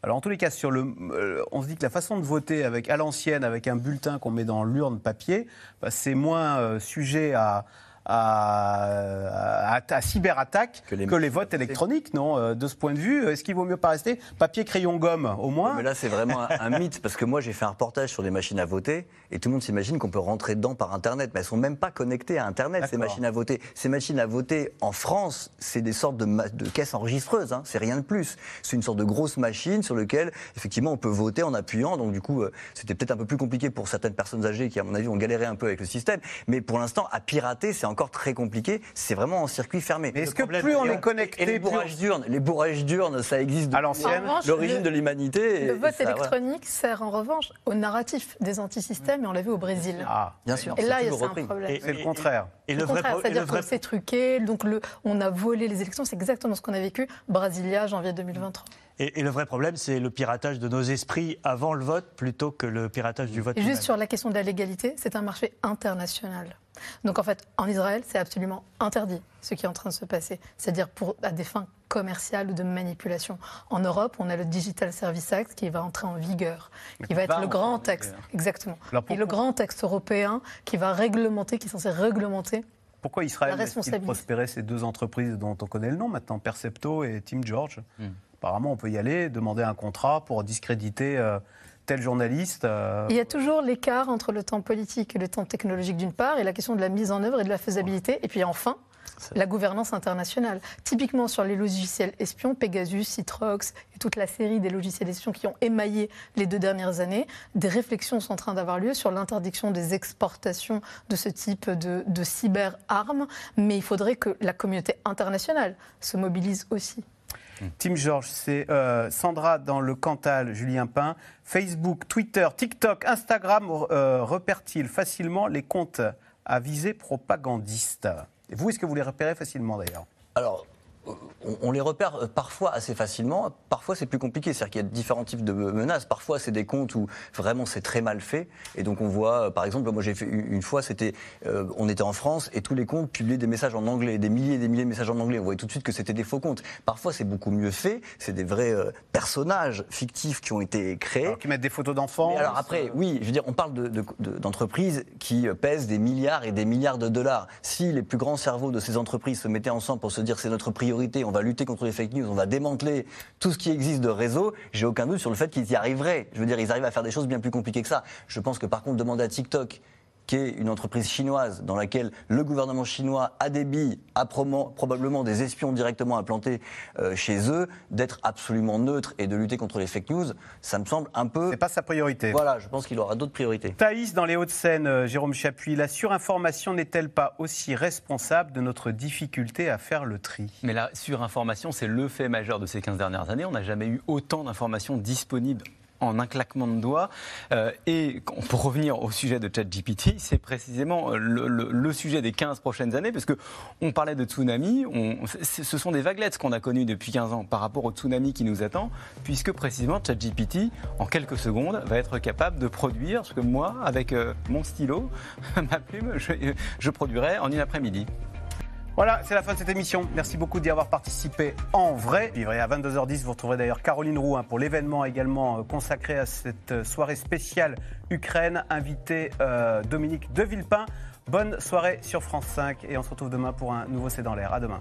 Alors en tous les cas, sur le, euh, on se dit que la façon de voter avec à l'ancienne, avec un bulletin qu'on met dans l'urne papier, bah, c'est moins euh, sujet à, à, à, cyberattaque que les, votes électroniques, non euh, De ce point de vue, est-ce qu'il vaut mieux pas rester papier, crayon, gomme, au moins Mais là, c'est vraiment un, mythe, parce que moi, j'ai fait un reportage sur des machines à voter, et tout le monde s'imagine qu'on peut rentrer dedans par Internet, mais elles sont même pas connectées à Internet, ces machines à voter. Ces machines à voter, en France, c'est des sortes de, de caisses enregistreuses, hein, c'est rien de plus. C'est une sorte de grosse machine sur laquelle, effectivement, on peut voter en appuyant, donc du coup, euh, c'était peut-être un peu plus compliqué pour certaines personnes âgées qui, à mon avis, ont galéré un peu avec le système, mais pour l'instant, à pirater, c'est encore encore très compliqué. C'est vraiment en circuit fermé. Mais est-ce que plus on est connecté, et les bourrages d'urnes, les bourrages d'urnes, ça existe à l'ancienne. L'origine de l'humanité. Le vote électronique sert en revanche au narratif des antisystèmes, et on l'a vu au Brésil. Ah, bien sûr. Et là, il y a un problème. C'est le contraire. Et le, vrai c'est-à-dire que c'est truqué, donc le, on a volé les élections. C'est exactement ce qu'on a vécu. Brasilia, janvier 2023. Et, le vrai problème, c'est le piratage de nos esprits avant le vote plutôt que le piratage du vote. Et juste sur la question de la légalité, c'est un marché international. Donc en fait, en Israël, c'est absolument interdit ce qui est en train de se passer, c'est-à-dire pour à des fins commerciales ou de manipulation. En Europe, on a le Digital Service Act qui va entrer en vigueur, qui va être le grand texte, exactement, et le grand texte européen qui va réglementer, qui est censé réglementer pourquoi Israël laisse-t-il prospérer ces deux entreprises dont on connaît le nom maintenant, Percepto et Team George? Hmm. Apparemment, on peut y aller, demander un contrat pour discréditer euh, tel journaliste. Euh. Il y a toujours l'écart entre le temps politique et le temps technologique d'une part, et la question de la mise en œuvre et de la faisabilité. Et puis enfin, la gouvernance internationale. Typiquement sur les logiciels espions, Pegasus, Citrox et toute la série des logiciels espions qui ont émaillé les deux dernières années, des réflexions sont en train d'avoir lieu sur l'interdiction des exportations de ce type de, de cyber-armes, mais il faudrait que la communauté internationale se mobilise aussi. Tim George, c'est euh, Sandra dans le Cantal, Julien Pain. Facebook, Twitter, TikTok, Instagram euh, repèrent-ils facilement les comptes à visée propagandiste Et vous, est-ce que vous les repérez facilement d'ailleurs? On, les repère euh, parfois assez facilement, parfois c'est plus compliqué. C'est-à-dire qu'il y a différents types de menaces. Parfois, c'est des comptes où vraiment c'est très mal fait. Et donc, on voit, euh, par exemple, moi j'ai fait une fois, c'était, on était en France et tous les comptes publiaient des messages en anglais, des milliers et des milliers de messages en anglais. On voyait tout de suite que c'était des faux comptes. Parfois, c'est beaucoup mieux fait. C'est des vrais personnages fictifs qui ont été créés. Alors, qui mettent des photos d'enfants. Alors après, oui, je veux dire, on parle d'entreprises qui pèsent des milliards et des milliards de dollars. Si les plus grands cerveaux de ces entreprises se mettaient ensemble pour se dire c'est notre priorité, on va lutter contre les fake news, on va démanteler tout ce qui existe de réseau, j'ai aucun doute sur le fait qu'ils y arriveraient. Je veux dire, ils arrivent à faire des choses bien plus compliquées que ça. Je pense que par contre, demander à TikTok qui est une entreprise chinoise dans laquelle le gouvernement chinois a des billes, a probablement des espions directement implantés euh, chez eux, d'être absolument neutre et de lutter contre les fake news, ça me semble un peu. C'est pas sa priorité. Voilà, je pense qu'il aura d'autres priorités. Thaïs, dans les Hauts-de-Seine, euh, Jérôme Chapuis, la surinformation n'est-elle pas aussi responsable de notre difficulté à faire le tri? Mais la surinformation, c'est le fait majeur de ces 15 dernières années. On n'a jamais eu autant d'informations disponibles en un claquement de doigts. Euh, et pour revenir au sujet de ChatGPT, c'est précisément le, sujet des 15 prochaines années, parce qu'on parlait de tsunami, ce sont des vaguelettes qu'on a connues depuis 15 ans par rapport au tsunami qui nous attend, puisque précisément ChatGPT, en quelques secondes, va être capable de produire ce que moi, avec euh, mon stylo, ma plume, je, je produirai en une après-midi. Voilà, c'est la fin de cette émission. Merci beaucoup d'y avoir participé en vrai. à 22h10, vous retrouverez d'ailleurs Caroline Roux hein, pour l'événement également euh, consacré à cette euh, soirée spéciale Ukraine, invité euh, Dominique de Villepin. Bonne soirée sur France 5 et on se retrouve demain pour un nouveau C'est dans l'air. À demain.